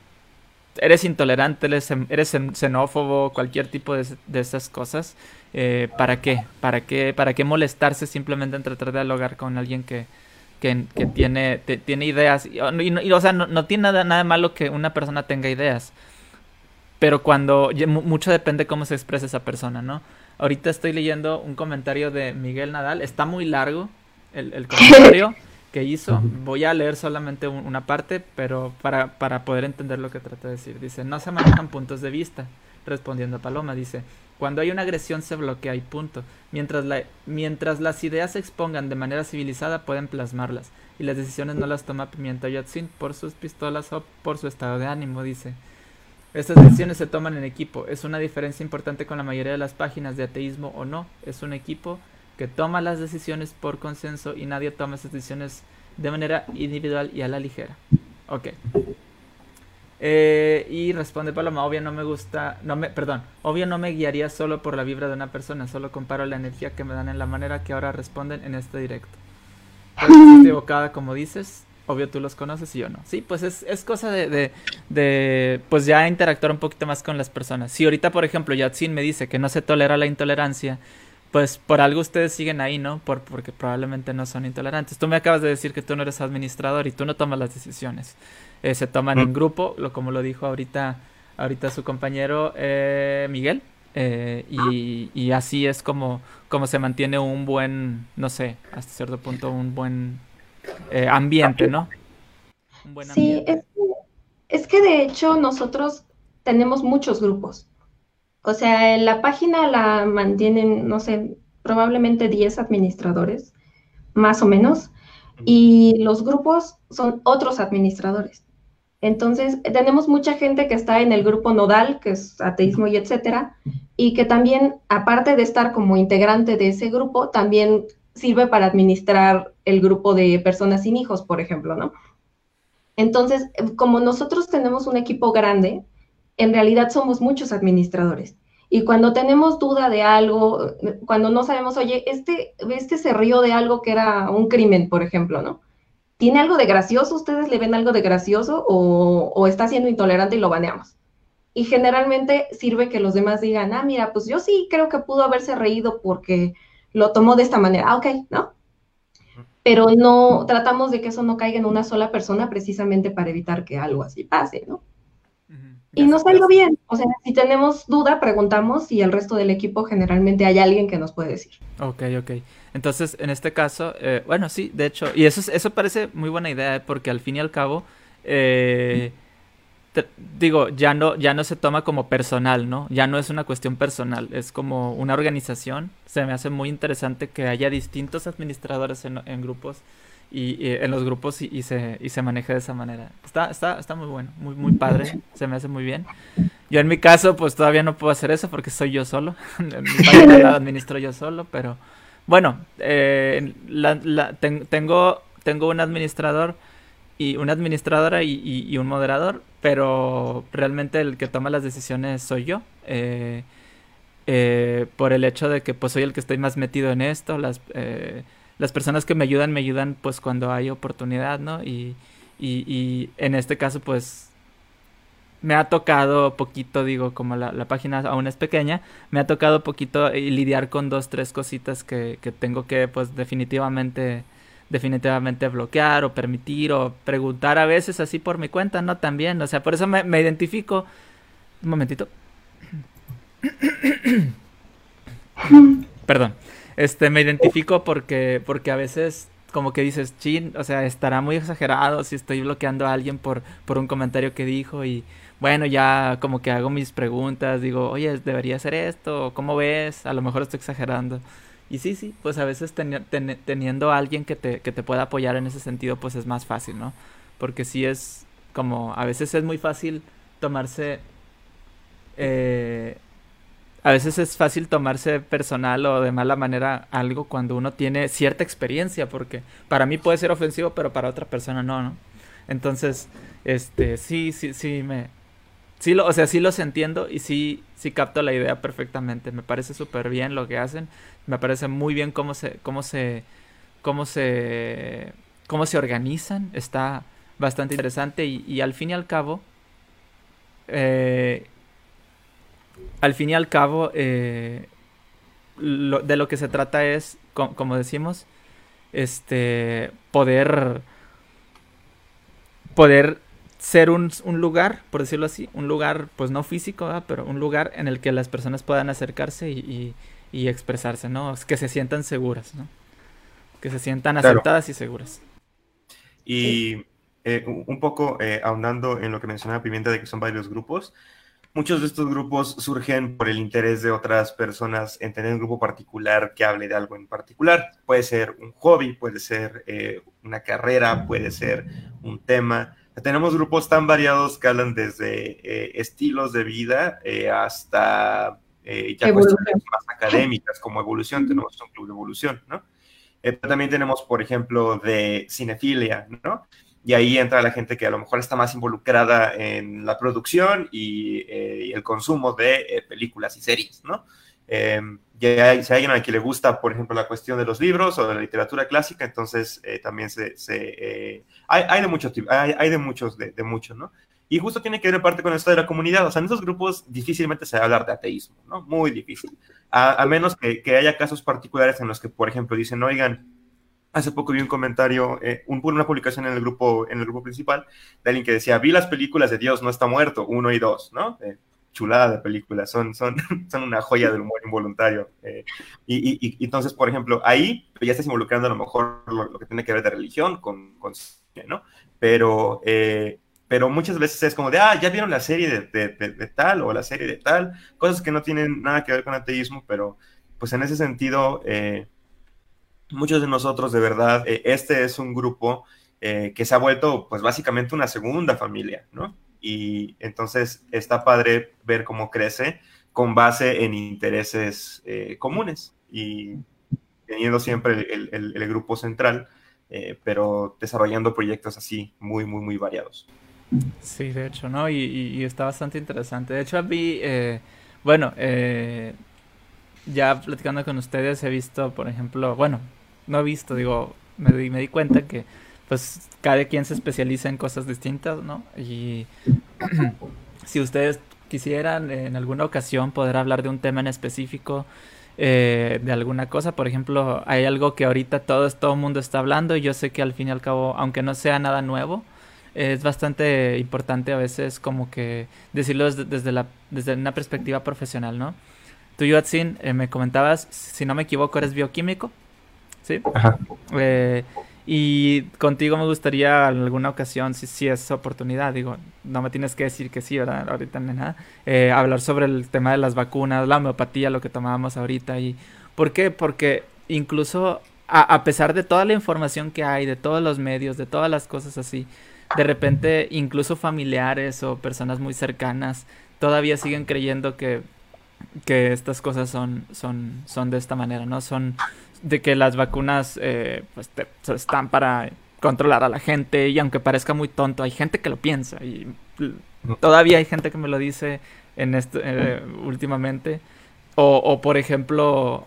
eres intolerante, eres, eres xenófobo, cualquier tipo de, de esas cosas, eh, ¿para qué? ¿Para qué? ¿Para qué molestarse simplemente en tratar de dialogar con alguien que, que, que tiene, tiene ideas? Y, o sea, no, no, tiene nada, nada malo que una persona tenga ideas, pero cuando, mucho depende cómo se expresa esa persona, ¿no? Ahorita estoy leyendo un comentario de Miguel Nadal, está muy largo el, el comentario que hizo. Voy a leer solamente una parte, pero para, para poder entender lo que trata de decir. Dice, no se manejan puntos de vista. Respondiendo a Paloma, dice, cuando hay una agresión se bloquea y punto. Mientras, la, mientras las ideas se expongan de manera civilizada pueden plasmarlas. Y las decisiones no las toma Pimienta Yatsin por sus pistolas o por su estado de ánimo, dice. Estas decisiones se toman en equipo. Es una diferencia importante con la mayoría de las páginas de ateísmo o no. Es un equipo que toma las decisiones por consenso y nadie toma esas decisiones de manera individual y a la ligera. Ok. Eh, y responde Paloma, obvio no me gusta, no me, perdón, obvio no me guiaría solo por la vibra de una persona, solo comparo la energía que me dan en la manera que ahora responden en este directo. Estoy equivocada como dices, obvio tú los conoces y yo no. Sí, pues es, es cosa de, de, de, pues ya interactuar un poquito más con las personas. Si ahorita, por ejemplo, Yatsin me dice que no se tolera la intolerancia pues por algo ustedes siguen ahí, ¿no? Por, porque probablemente no son intolerantes. Tú me acabas de decir que tú no eres administrador y tú no tomas las decisiones. Eh, se toman en mm. grupo, lo, como lo dijo ahorita, ahorita su compañero eh, Miguel. Eh, y, y, así es como, como se mantiene un buen, no sé, hasta cierto punto, un buen ambiente, ¿no? Un buen ambiente. Sí, es, es que de hecho nosotros tenemos muchos grupos. O sea, en la página la mantienen, no sé, probablemente 10 administradores, más o menos, y los grupos son otros administradores. Entonces, tenemos mucha gente que está en el grupo nodal, que es ateísmo y etcétera, y que también, aparte de estar como integrante de ese grupo, también sirve para administrar el grupo de personas sin hijos, por ejemplo, ¿no? Entonces, como nosotros tenemos un equipo grande, en realidad somos muchos administradores. Y cuando tenemos duda de algo, cuando no sabemos, oye, este, este se rió de algo que era un crimen, por ejemplo, ¿no? ¿Tiene algo de gracioso? ¿Ustedes le ven algo de gracioso o, o está siendo intolerante y lo baneamos? Y generalmente sirve que los demás digan, ah, mira, pues yo sí creo que pudo haberse reído porque lo tomó de esta manera. Ah, ok, ¿no? Pero no tratamos de que eso no caiga en una sola persona precisamente para evitar que algo así pase, ¿no? Y nos ha ido bien. O sea, si tenemos duda, preguntamos y el resto del equipo generalmente hay alguien que nos puede decir. Ok, ok. Entonces, en este caso, eh, bueno, sí, de hecho, y eso, eso parece muy buena idea, eh, porque al fin y al cabo, eh, digo, ya no, ya no se toma como personal, ¿no? Ya no es una cuestión personal, es como una organización. Se me hace muy interesante que haya distintos administradores en, en grupos y, en los grupos y, se, y se maneja de esa manera. Está, está, está muy bueno, muy, muy padre, se me hace muy bien. Yo en mi caso, pues todavía no puedo hacer eso porque soy yo solo. mi página la administro yo solo, pero bueno, eh, la, tengo, tengo un administrador y una administradora y, un moderador, pero realmente el que toma las decisiones soy yo. Eh, eh, por el hecho de que pues soy el que estoy más metido en esto, las las personas que me ayudan, me ayudan pues cuando hay oportunidad, ¿no? Y, y, y en este caso pues me ha tocado poquito, digo, como la, la, página aún es pequeña, me ha tocado poquito lidiar con dos, tres cositas que, que tengo que pues definitivamente definitivamente bloquear o permitir o preguntar a veces así por mi cuenta, ¿no? También, o sea, por eso me, me identifico. Un momentito. Perdón. Este, me identifico porque, porque a veces como que dices, chin, o sea, estará muy exagerado si estoy bloqueando a alguien por, por un comentario que dijo y bueno, ya como que hago mis preguntas, digo, oye, debería hacer esto, ¿cómo ves? A lo mejor estoy exagerando. Y sí, sí, pues a veces teniendo a alguien que te, que te pueda apoyar en ese sentido, pues es más fácil, ¿no? Porque sí es como, a veces es muy fácil tomarse eh, a veces es fácil tomarse personal o de mala manera algo cuando uno tiene cierta experiencia, porque para mí puede ser ofensivo, pero para otra persona no, ¿no? Entonces, este, sí, sí, sí, me, sí lo, o sea, sí los entiendo y sí, sí capto la idea perfectamente. Me parece súper bien lo que hacen, me parece muy bien cómo se, cómo se, cómo se, cómo se organizan, está bastante interesante y, y al fin y al cabo, eh, al fin y al cabo, eh, de lo que se trata es, como decimos, este, poder, poder ser un, lugar, por decirlo así, un lugar, pues no físico, pero un lugar en el que las personas puedan acercarse y, expresarse, ¿no? Que se sientan seguras, ¿no? Que se sientan aceptadas y seguras. Y eh, un poco eh, ahondando en lo que mencionaba Pimienta de que son varios grupos, Muchos de estos grupos surgen por el interés de otras personas en tener un grupo particular que hable de algo en particular. Puede ser un hobby, puede ser eh, una carrera, puede ser un tema. Tenemos grupos tan variados que hablan desde eh, estilos de vida eh, hasta ya cuestiones más académicas como evolución. Tenemos un club de evolución, ¿no? también tenemos, por ejemplo, de cinefilia, ¿no? y ahí entra la gente que a lo mejor está más involucrada en la producción y, eh, el consumo de eh, películas y series, ¿no? Eh, si hay alguien a quien le gusta, por ejemplo, la cuestión de los libros o de la literatura clásica, entonces también se, hay, hay, de muchos, hay, de muchos, de, muchos, ¿no? Y justo tiene que ver parte con esto de la comunidad. O sea, en esos grupos difícilmente se va a hablar de ateísmo, ¿no? Muy difícil. A, menos que, haya casos particulares en los que, por ejemplo, dicen, oigan, Hace poco vi un comentario, eh, una publicación en el, grupo, en el grupo principal de alguien que decía, vi las películas de Dios no está muerto, uno y dos, ¿no? Eh, chulada de películas, son, son, son una joya del humor involuntario. Eh, y, y, entonces, por ejemplo, ahí ya estás involucrando a lo mejor lo, que tiene que ver de religión con, con ¿no? Pero, eh, pero muchas veces es como de, ah, ya vieron la serie de, de, de, tal o la serie de tal, cosas que no tienen nada que ver con ateísmo, pero pues en ese sentido... Eh, muchos de nosotros, de verdad, eh, este es un grupo eh, que se ha vuelto, pues básicamente una segunda familia, ¿no? Y entonces está padre ver cómo crece con base en intereses eh, comunes y teniendo siempre el, grupo central, pero desarrollando proyectos así muy, muy, muy variados. Sí, de hecho, ¿no? Y, está bastante interesante. De hecho, vi, bueno, ya platicando con ustedes he visto, por ejemplo, bueno, no he visto, digo, me me di cuenta que pues cada quien se especializa en cosas distintas, ¿no? Y si ustedes quisieran en alguna ocasión poder hablar de un tema en específico, eh, de alguna cosa, por ejemplo, hay algo que ahorita todo, todo el mundo está hablando y yo sé que al fin y al cabo, aunque no sea nada nuevo, es bastante importante a veces como que decirlo desde, desde, la, desde una perspectiva profesional, ¿no? Tú, Yoatsin, eh, me comentabas, si no me equivoco, eres bioquímico. ¿sí? Eh, y contigo me gustaría en alguna ocasión, si, si es oportunidad, digo, no me tienes que decir que sí, ¿verdad? Ahorita ni nada. Eh, hablar sobre el tema de las vacunas, la homeopatía, lo que tomábamos ahorita. y ¿Por qué? Porque incluso a, a, pesar de toda la información que hay, de todos los medios, de todas las cosas así, de repente incluso familiares o personas muy cercanas todavía siguen creyendo que, que estas cosas son, son, son de esta manera, ¿no? Son, de que las vacunas eh, pues están para controlar a la gente y aunque parezca muy tonto, hay gente que lo piensa y todavía hay gente que me lo dice en este, eh, últimamente. O, o, por ejemplo,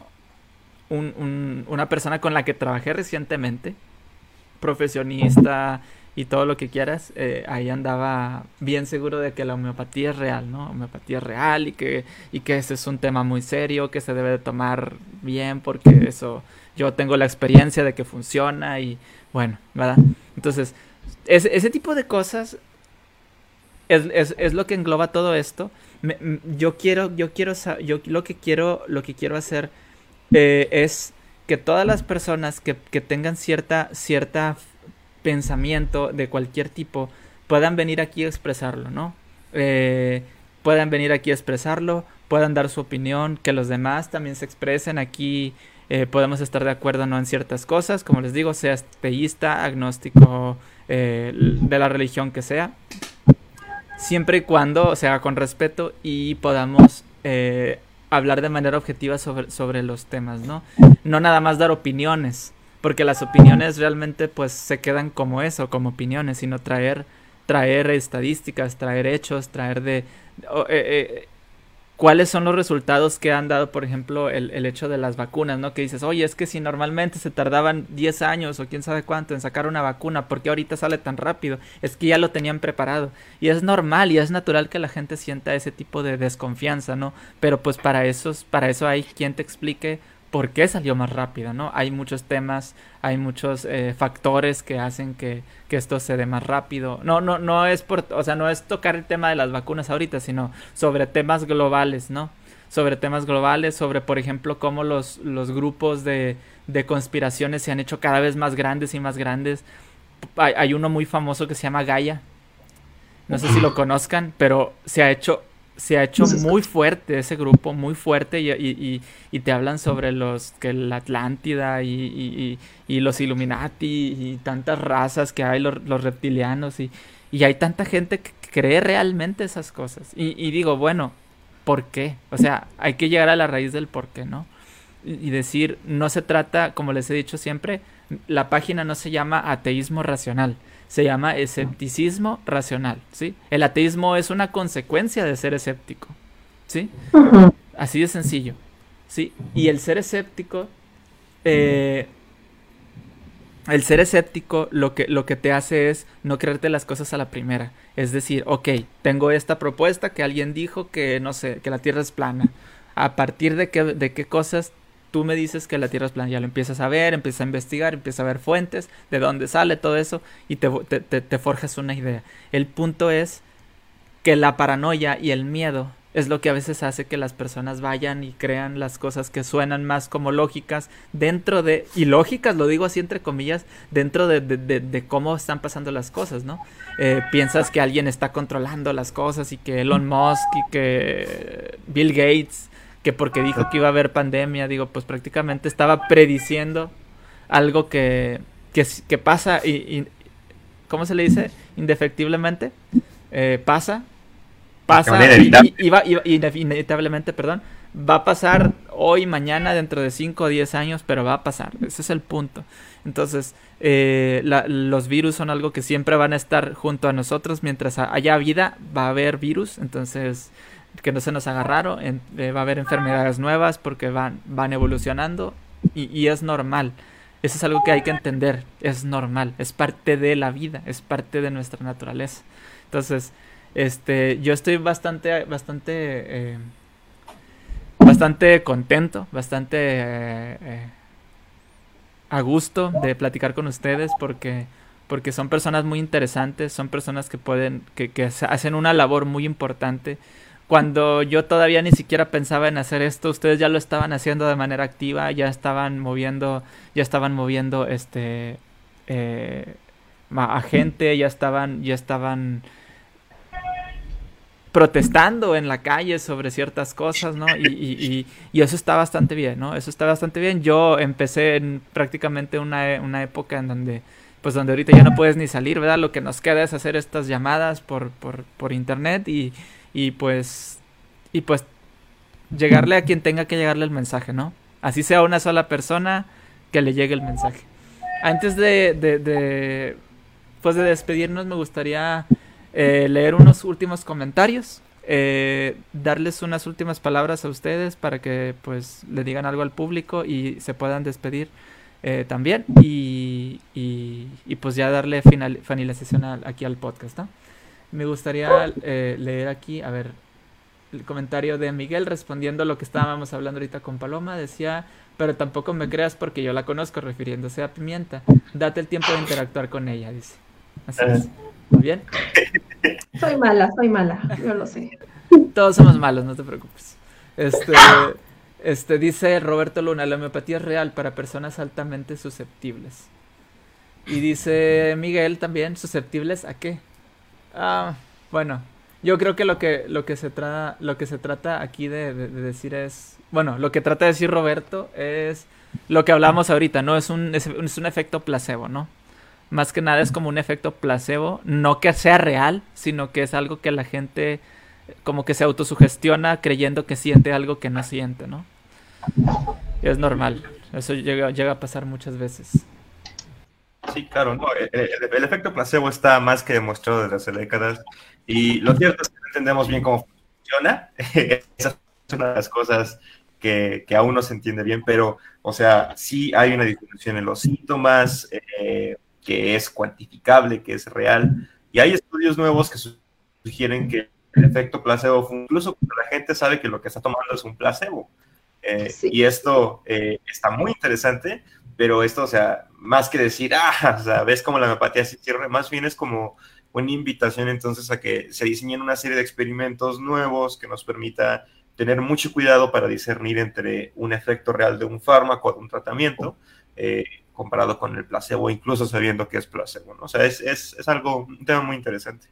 un, una persona con la que trabajé recientemente, profesionista, y todo lo que quieras, eh, ahí andaba bien seguro de que la homeopatía es real, ¿no? Homeopatía es real y que, y que ese es un tema muy serio, que se debe de tomar bien porque eso, yo tengo la experiencia de que funciona y bueno, ¿verdad? Entonces, ese, ese tipo de cosas es, es, es, lo que engloba todo esto. Yo quiero, yo quiero, yo lo que quiero, lo que quiero hacer eh, es que todas las personas que, que tengan cierta, cierta pensamiento de cualquier tipo puedan venir aquí a expresarlo, ¿no? Eh, puedan venir aquí a expresarlo, puedan dar su opinión, que los demás también se expresen aquí. Eh, podemos estar de acuerdo no en ciertas cosas, como les digo, seas teísta, agnóstico, eh, de la religión que sea, siempre y cuando sea con respeto y podamos hablar de manera objetiva sobre, sobre los temas, ¿no? No nada más dar opiniones, porque las opiniones realmente pues se quedan como eso, como opiniones, sino traer traer estadísticas, traer hechos, traer de... Eh, eh, ¿Cuáles son los resultados que han dado, por ejemplo, el, el, hecho de las vacunas, ¿no? Que dices, oye, es que si normalmente se tardaban 10 años o quién sabe cuánto en sacar una vacuna, ¿por qué ahorita sale tan rápido? Es que ya lo tenían preparado. Y es normal y es natural que la gente sienta ese tipo de desconfianza, ¿no? Pero pues para eso, para eso hay quien te explique por qué salió más rápido, ¿no? Hay muchos temas, hay muchos eh, factores que hacen que, que, esto se dé más rápido. No, no, no es por, o sea, no es tocar el tema de las vacunas ahorita, sino sobre temas globales, ¿no? Sobre temas globales, sobre, por ejemplo, cómo los, los grupos de, de conspiraciones se han hecho cada vez más grandes y más grandes. Hay, hay uno muy famoso que se llama Gaia. No sé si lo conozcan, pero se ha hecho se ha hecho muy fuerte ese grupo, muy fuerte, y, y, y te hablan sobre los que la Atlántida y, los Illuminati y tantas razas que hay, los, los reptilianos, y, hay tanta gente que cree realmente esas cosas. Y, digo, bueno, ¿por qué? O sea, hay que llegar a la raíz del por qué, ¿no? Y decir, no se trata, como les he dicho siempre, la página no se llama ateísmo racional se llama escepticismo racional, ¿sí? El ateísmo es una consecuencia de ser escéptico, ¿sí? Así de sencillo, ¿sí? Y el ser escéptico, eh, el ser escéptico lo que, lo que te hace es no creerte las cosas a la primera. Es decir, ok, tengo esta propuesta que alguien dijo que, no sé, que la Tierra es plana. A partir de qué, de qué cosas tú me dices que la Tierra es plana, ya lo empiezas a ver, empiezas a investigar, empiezas a ver fuentes, de dónde sale todo eso y te, forjas una idea. El punto es que la paranoia y el miedo es lo que a veces hace que las personas vayan y crean las cosas que suenan más como lógicas dentro de, y lógicas lo digo así entre comillas, dentro de, de, de cómo están pasando las cosas, ¿no? Eh, piensas que alguien está controlando las cosas y que Elon Musk y que Bill Gates que porque dijo que iba a haber pandemia, digo, pues prácticamente estaba prediciendo algo que, que, que pasa y, y, ¿cómo se le dice? Indefectiblemente, eh, pasa, pasa y, y, va, inevitablemente, perdón, va a pasar hoy, mañana, dentro de 5 o 10 años, pero va a pasar, ese es el punto. Entonces, eh, la, los virus son algo que siempre van a estar junto a nosotros, mientras haya vida, va a haber virus, entonces que no se nos agarraron, eh, va a haber enfermedades nuevas porque van, van evolucionando y, es normal. Eso es algo que hay que entender, es normal, es parte de la vida, es parte de nuestra naturaleza. Entonces, este, yo estoy bastante, bastante, eh, bastante contento, bastante eh, a gusto de platicar con ustedes porque porque son personas muy interesantes, son personas que pueden, que, que hacen una labor muy importante cuando yo todavía ni siquiera pensaba en hacer esto, ustedes ya lo estaban haciendo de manera activa, ya estaban moviendo, ya estaban moviendo este eh, a gente, ya estaban, ya estaban protestando en la calle sobre ciertas cosas, ¿no? Y, y, y, eso está bastante bien, ¿no? Eso está bastante bien. Yo empecé en prácticamente una, una época en donde, pues donde ahorita ya no puedes ni salir, ¿verdad? Lo que nos queda es hacer estas llamadas por, por, por internet y, y pues y pues llegarle a quien tenga que llegarle el mensaje, ¿no? Así sea una sola persona que le llegue el mensaje. Antes de, de, de pues de despedirnos me gustaría eh, leer unos últimos comentarios, eh, darles unas últimas palabras a ustedes para que pues le digan algo al público y se puedan despedir eh, también y, y, y pues ya darle final, finalización aquí al podcast, ¿no? Me gustaría eh, leer aquí, a ver, el comentario de Miguel respondiendo a lo que estábamos hablando ahorita con Paloma. Decía, pero tampoco me creas porque yo la conozco, refiriéndose a Pimienta. Date el tiempo de interactuar con ella, dice. Así es. ¿Muy bien? Soy mala, soy mala, yo lo sé. Todos somos malos, no te preocupes. Este, este dice Roberto Luna, la homeopatía es real para personas altamente susceptibles. Y dice Miguel también, ¿susceptibles a qué? Ah, bueno, yo creo que lo que, lo que, se, trata, lo que se trata aquí de, decir es, bueno, lo que trata de decir Roberto es lo que hablamos ahorita, ¿no? Es un, es, un efecto placebo, ¿no? Más que nada es como un efecto placebo, no que sea real, sino que es algo que la gente como que se autosugestiona creyendo que siente algo que no siente, ¿no? es normal, eso llega, llega a pasar muchas veces. Sí, claro, no, el, efecto placebo está más que demostrado desde hace décadas y lo cierto es que no entendemos bien cómo funciona. Esa es una de las cosas que, que, aún no se entiende bien, pero, o sea, sí hay una disminución en los síntomas, eh, que es cuantificable, que es real, y hay estudios nuevos que sugieren que el efecto placebo, incluso cuando la gente sabe que lo que está tomando es un placebo. Eh, y esto eh, está muy interesante pero esto, o sea, más que decir, ah, o sea, ves cómo la homeopatía se cierra, más bien es como una invitación entonces a que se diseñen una serie de experimentos nuevos que nos permita tener mucho cuidado para discernir entre un efecto real de un fármaco o de un tratamiento eh, comparado con el placebo, incluso sabiendo que es placebo, ¿no? O sea, es, es, es algo, un tema muy interesante.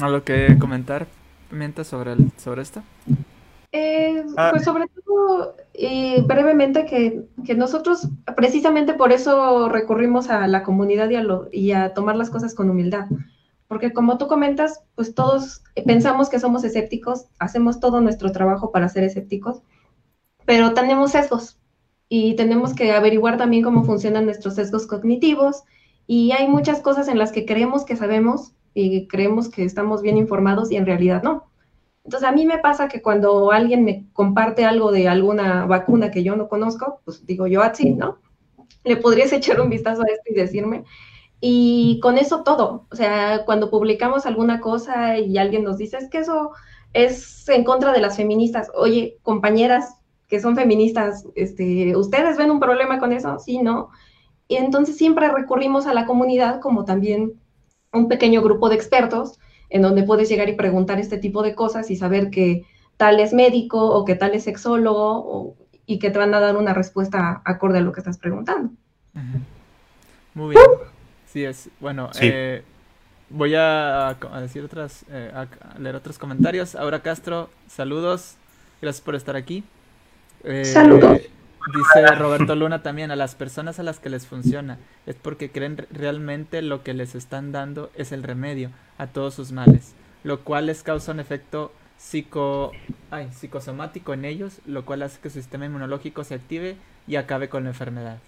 ¿Algo que comentar, Pimienta, sobre, sobre esto? Eh, ah. Pues sobre todo, eh, brevemente, que, que, nosotros precisamente por eso recurrimos a la comunidad y a, y a tomar las cosas con humildad. Porque como tú comentas, pues todos pensamos que somos escépticos, hacemos todo nuestro trabajo para ser escépticos, pero tenemos sesgos y tenemos que averiguar también cómo funcionan nuestros sesgos cognitivos y hay muchas cosas en las que creemos que sabemos y creemos que estamos bien informados y en realidad no. Entonces, a mí me pasa que cuando alguien me comparte algo de alguna vacuna que yo no conozco, pues digo yo así, ¿no? Le podrías echar un vistazo a esto y decirme. Y con eso todo, o sea, cuando publicamos alguna cosa y alguien nos dice, es que eso es en contra de las feministas, oye, compañeras que son feministas, este, ¿ustedes ven un problema con eso? Sí, ¿no? Y entonces siempre recurrimos a la comunidad como también un pequeño grupo de expertos en donde puedes llegar y preguntar este tipo de cosas y saber que tal es médico o que tal es sexólogo y que te van a dar una respuesta acorde a lo que estás preguntando. Muy bien. Sí, es. Bueno, Eh, voy a, decir otras, eh, a leer otros comentarios. Aura Castro, saludos. Gracias por estar aquí. Eh, saludos. Dice Roberto Luna también, a las personas a las que les funciona es porque creen realmente lo que les están dando es el remedio a todos sus males, lo cual les causa un efecto psico, ay, psicosomático en ellos, lo cual hace que su sistema inmunológico se active y acabe con la enfermedad.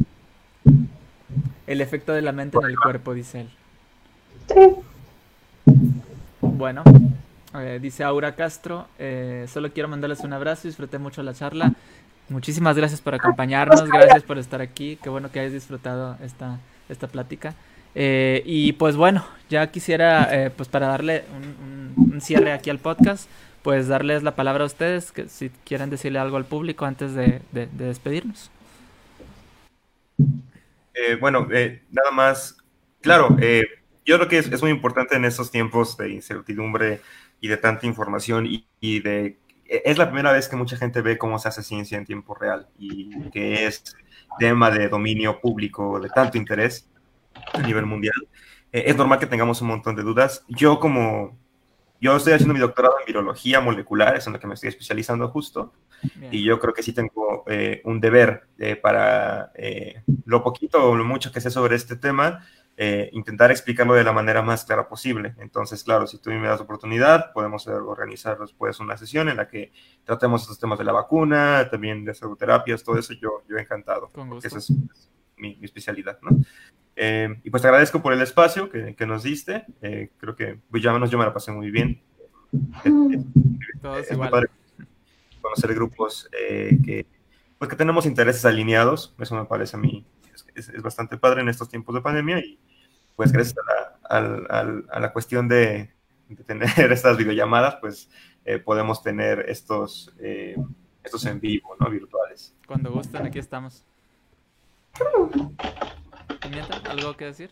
El efecto de la mente en el cuerpo, dice él. Bueno, eh, dice Aura Castro, eh, solo quiero mandarles un abrazo, disfruté mucho la charla. Muchísimas gracias por acompañarnos, gracias por estar aquí, qué bueno que hayas disfrutado esta, esta plática. Eh, y pues bueno, ya quisiera, eh, pues para darle un, cierre aquí al podcast, pues darles la palabra a ustedes, que si quieren decirle algo al público antes de, despedirnos. Eh, bueno, nada más, claro, yo creo que es, muy importante en estos tiempos de incertidumbre y de tanta información y de es la primera vez que mucha gente ve cómo se hace ciencia en tiempo real y que es tema de dominio público de tanto interés a nivel mundial. Eh, es normal que tengamos un montón de dudas. Yo como, yo estoy haciendo mi doctorado en virología molecular, es en lo que me estoy especializando justo, y yo creo que sí tengo eh, un deber eh, para lo poquito o lo mucho que sé sobre este tema, eh, intentar explicarlo de la manera más clara posible. Entonces, claro, si tú me das oportunidad, podemos organizar después una sesión en la que tratemos estos temas de la vacuna, también de pseudoterapias, todo eso, yo, yo encantado, esa es, mi, especialidad, ¿no? Eh, y pues te agradezco por el espacio que, que nos diste, eh, creo que pues, ya menos yo me la pasé muy bien. Todos igual. conocer grupos que, pues, que tenemos intereses alineados, eso me parece a mí es, bastante padre en estos tiempos de pandemia y pues gracias a la, a la cuestión de, de, tener estas videollamadas, pues eh, podemos tener estos, eh, estos en vivo, ¿no? Virtuales. Cuando gusten, aquí estamos. ¿Algo que decir?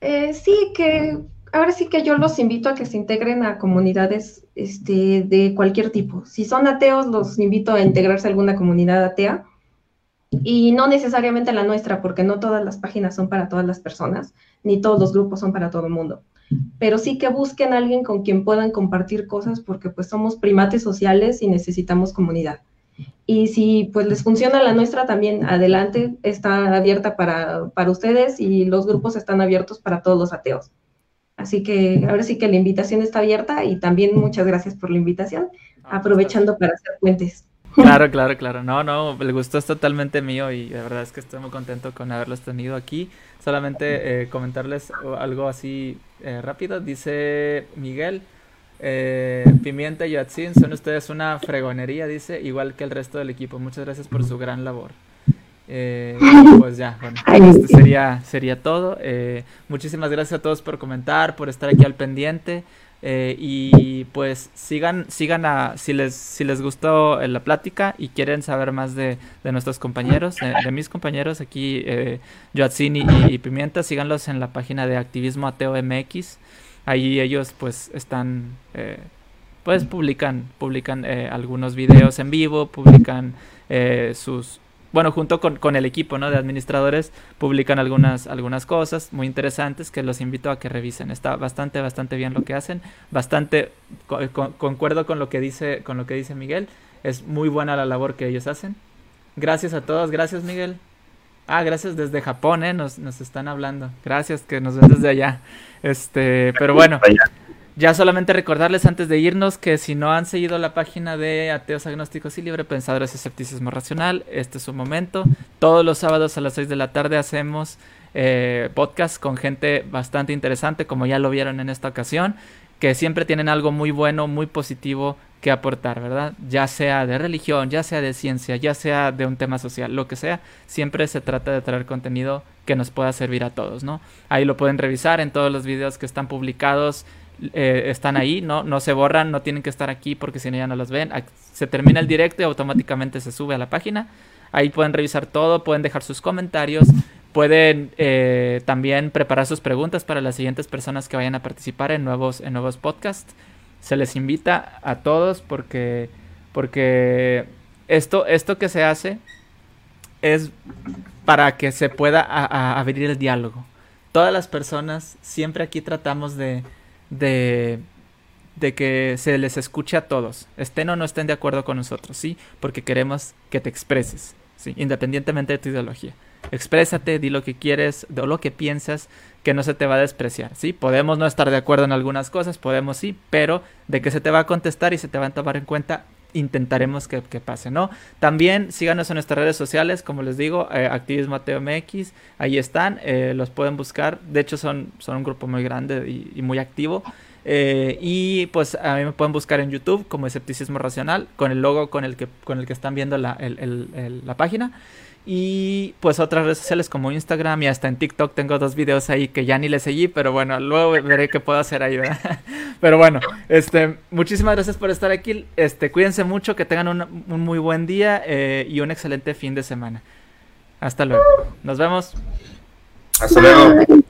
Eh, sí, que ahora sí que yo los invito a que se integren a comunidades este, de cualquier tipo. Si son ateos, los invito a integrarse a alguna comunidad atea. Y no necesariamente la nuestra, porque no todas las páginas son para todas las personas, ni todos los grupos son para todo el mundo. Pero sí que busquen a alguien con quien puedan compartir cosas, porque pues somos primates sociales y necesitamos comunidad. Y si pues les funciona la nuestra también, adelante, está abierta para, para ustedes y los grupos están abiertos para todos los ateos. Así que ahora sí que la invitación está abierta y también muchas gracias por la invitación, ah, aprovechando para hacer puentes. Claro, claro, claro. No, no, el gusto es totalmente mío y la verdad es que estoy muy contento con haberlos tenido aquí. Solamente eh, comentarles algo así eh, rápido. Dice Miguel, eh, Pimienta y Atsin, son ustedes una fregonería, dice, igual que el resto del equipo. Muchas gracias por su gran labor. Eh, pues ya, bueno, este sería, sería todo. Eh, muchísimas gracias a todos por comentar, por estar aquí al pendiente. Eh, y pues sigan, sigan a, si les, si les gustó la plática y quieren saber más de, de nuestros compañeros, de, mis compañeros aquí, eh, Joatzin y, Pimienta, síganlos en la página de Activismo Ateo MX. Ahí ellos pues están, pues publican, publican algunos videos en vivo, publican sus, bueno, junto con, el equipo ¿no? de administradores, publican algunas, algunas cosas muy interesantes que los invito a que revisen. Está bastante, bastante bien lo que hacen, bastante concuerdo con lo que dice, con lo que dice Miguel. Es muy buena la labor que ellos hacen. Gracias a todos, gracias Miguel. Ah, gracias desde Japón, ¿eh? Nos, nos están hablando. Gracias que nos ven desde allá. Este, pero bueno. Ya solamente recordarles antes de irnos que si no han seguido la página de Ateos Agnósticos y Libre Pensadores Escepticismo Racional, este es su momento. Todos los sábados a las 6 de la tarde hacemos eh, podcast con gente bastante interesante, como ya lo vieron en esta ocasión, que siempre tienen algo muy bueno, muy positivo que aportar, ¿verdad? Ya sea de religión, ya sea de ciencia, ya sea de un tema social, lo que sea, siempre se trata de traer contenido que nos pueda servir a todos, ¿no? Ahí lo pueden revisar en todos los videos que están publicados eh, están ahí, ¿no? No se borran, no tienen que estar aquí porque si no ya no los ven. Se termina el directo y automáticamente se sube a la página. Ahí pueden revisar todo, pueden dejar sus comentarios, pueden eh, también preparar sus preguntas para las siguientes personas que vayan a participar en nuevos, en nuevos podcasts. Se les invita a todos porque, porque esto, esto que se hace es para que se pueda abrir el diálogo. Todas las personas, siempre aquí tratamos de, de, de que se les escuche a todos, estén o no estén de acuerdo con nosotros, ¿sí? Porque queremos que te expreses, ¿sí? Independientemente de tu ideología. Exprésate, di lo que quieres, o lo que piensas, que no se te va a despreciar, ¿sí? Podemos no estar de acuerdo en algunas cosas, podemos sí, pero de que se te va a contestar y se te va a tomar en cuenta, intentaremos que, pase, ¿no? También síganos en nuestras redes sociales, como les digo, eh, Activismo Ateo ahí están, eh, los pueden buscar, de hecho son, son un grupo muy grande y, muy activo. Eh, y pues a mí me pueden buscar en YouTube como Escepticismo Racional, con el logo con el que, con el que están viendo la, la página. Y pues otras redes sociales como Instagram y hasta en TikTok tengo dos videos ahí que ya ni le seguí, pero bueno, luego veré qué puedo hacer ahí, ¿verdad? Pero bueno, este, muchísimas gracias por estar aquí. Este, cuídense mucho, que tengan un, muy buen día eh, y un excelente fin de semana. Hasta luego. Nos vemos. Hasta luego.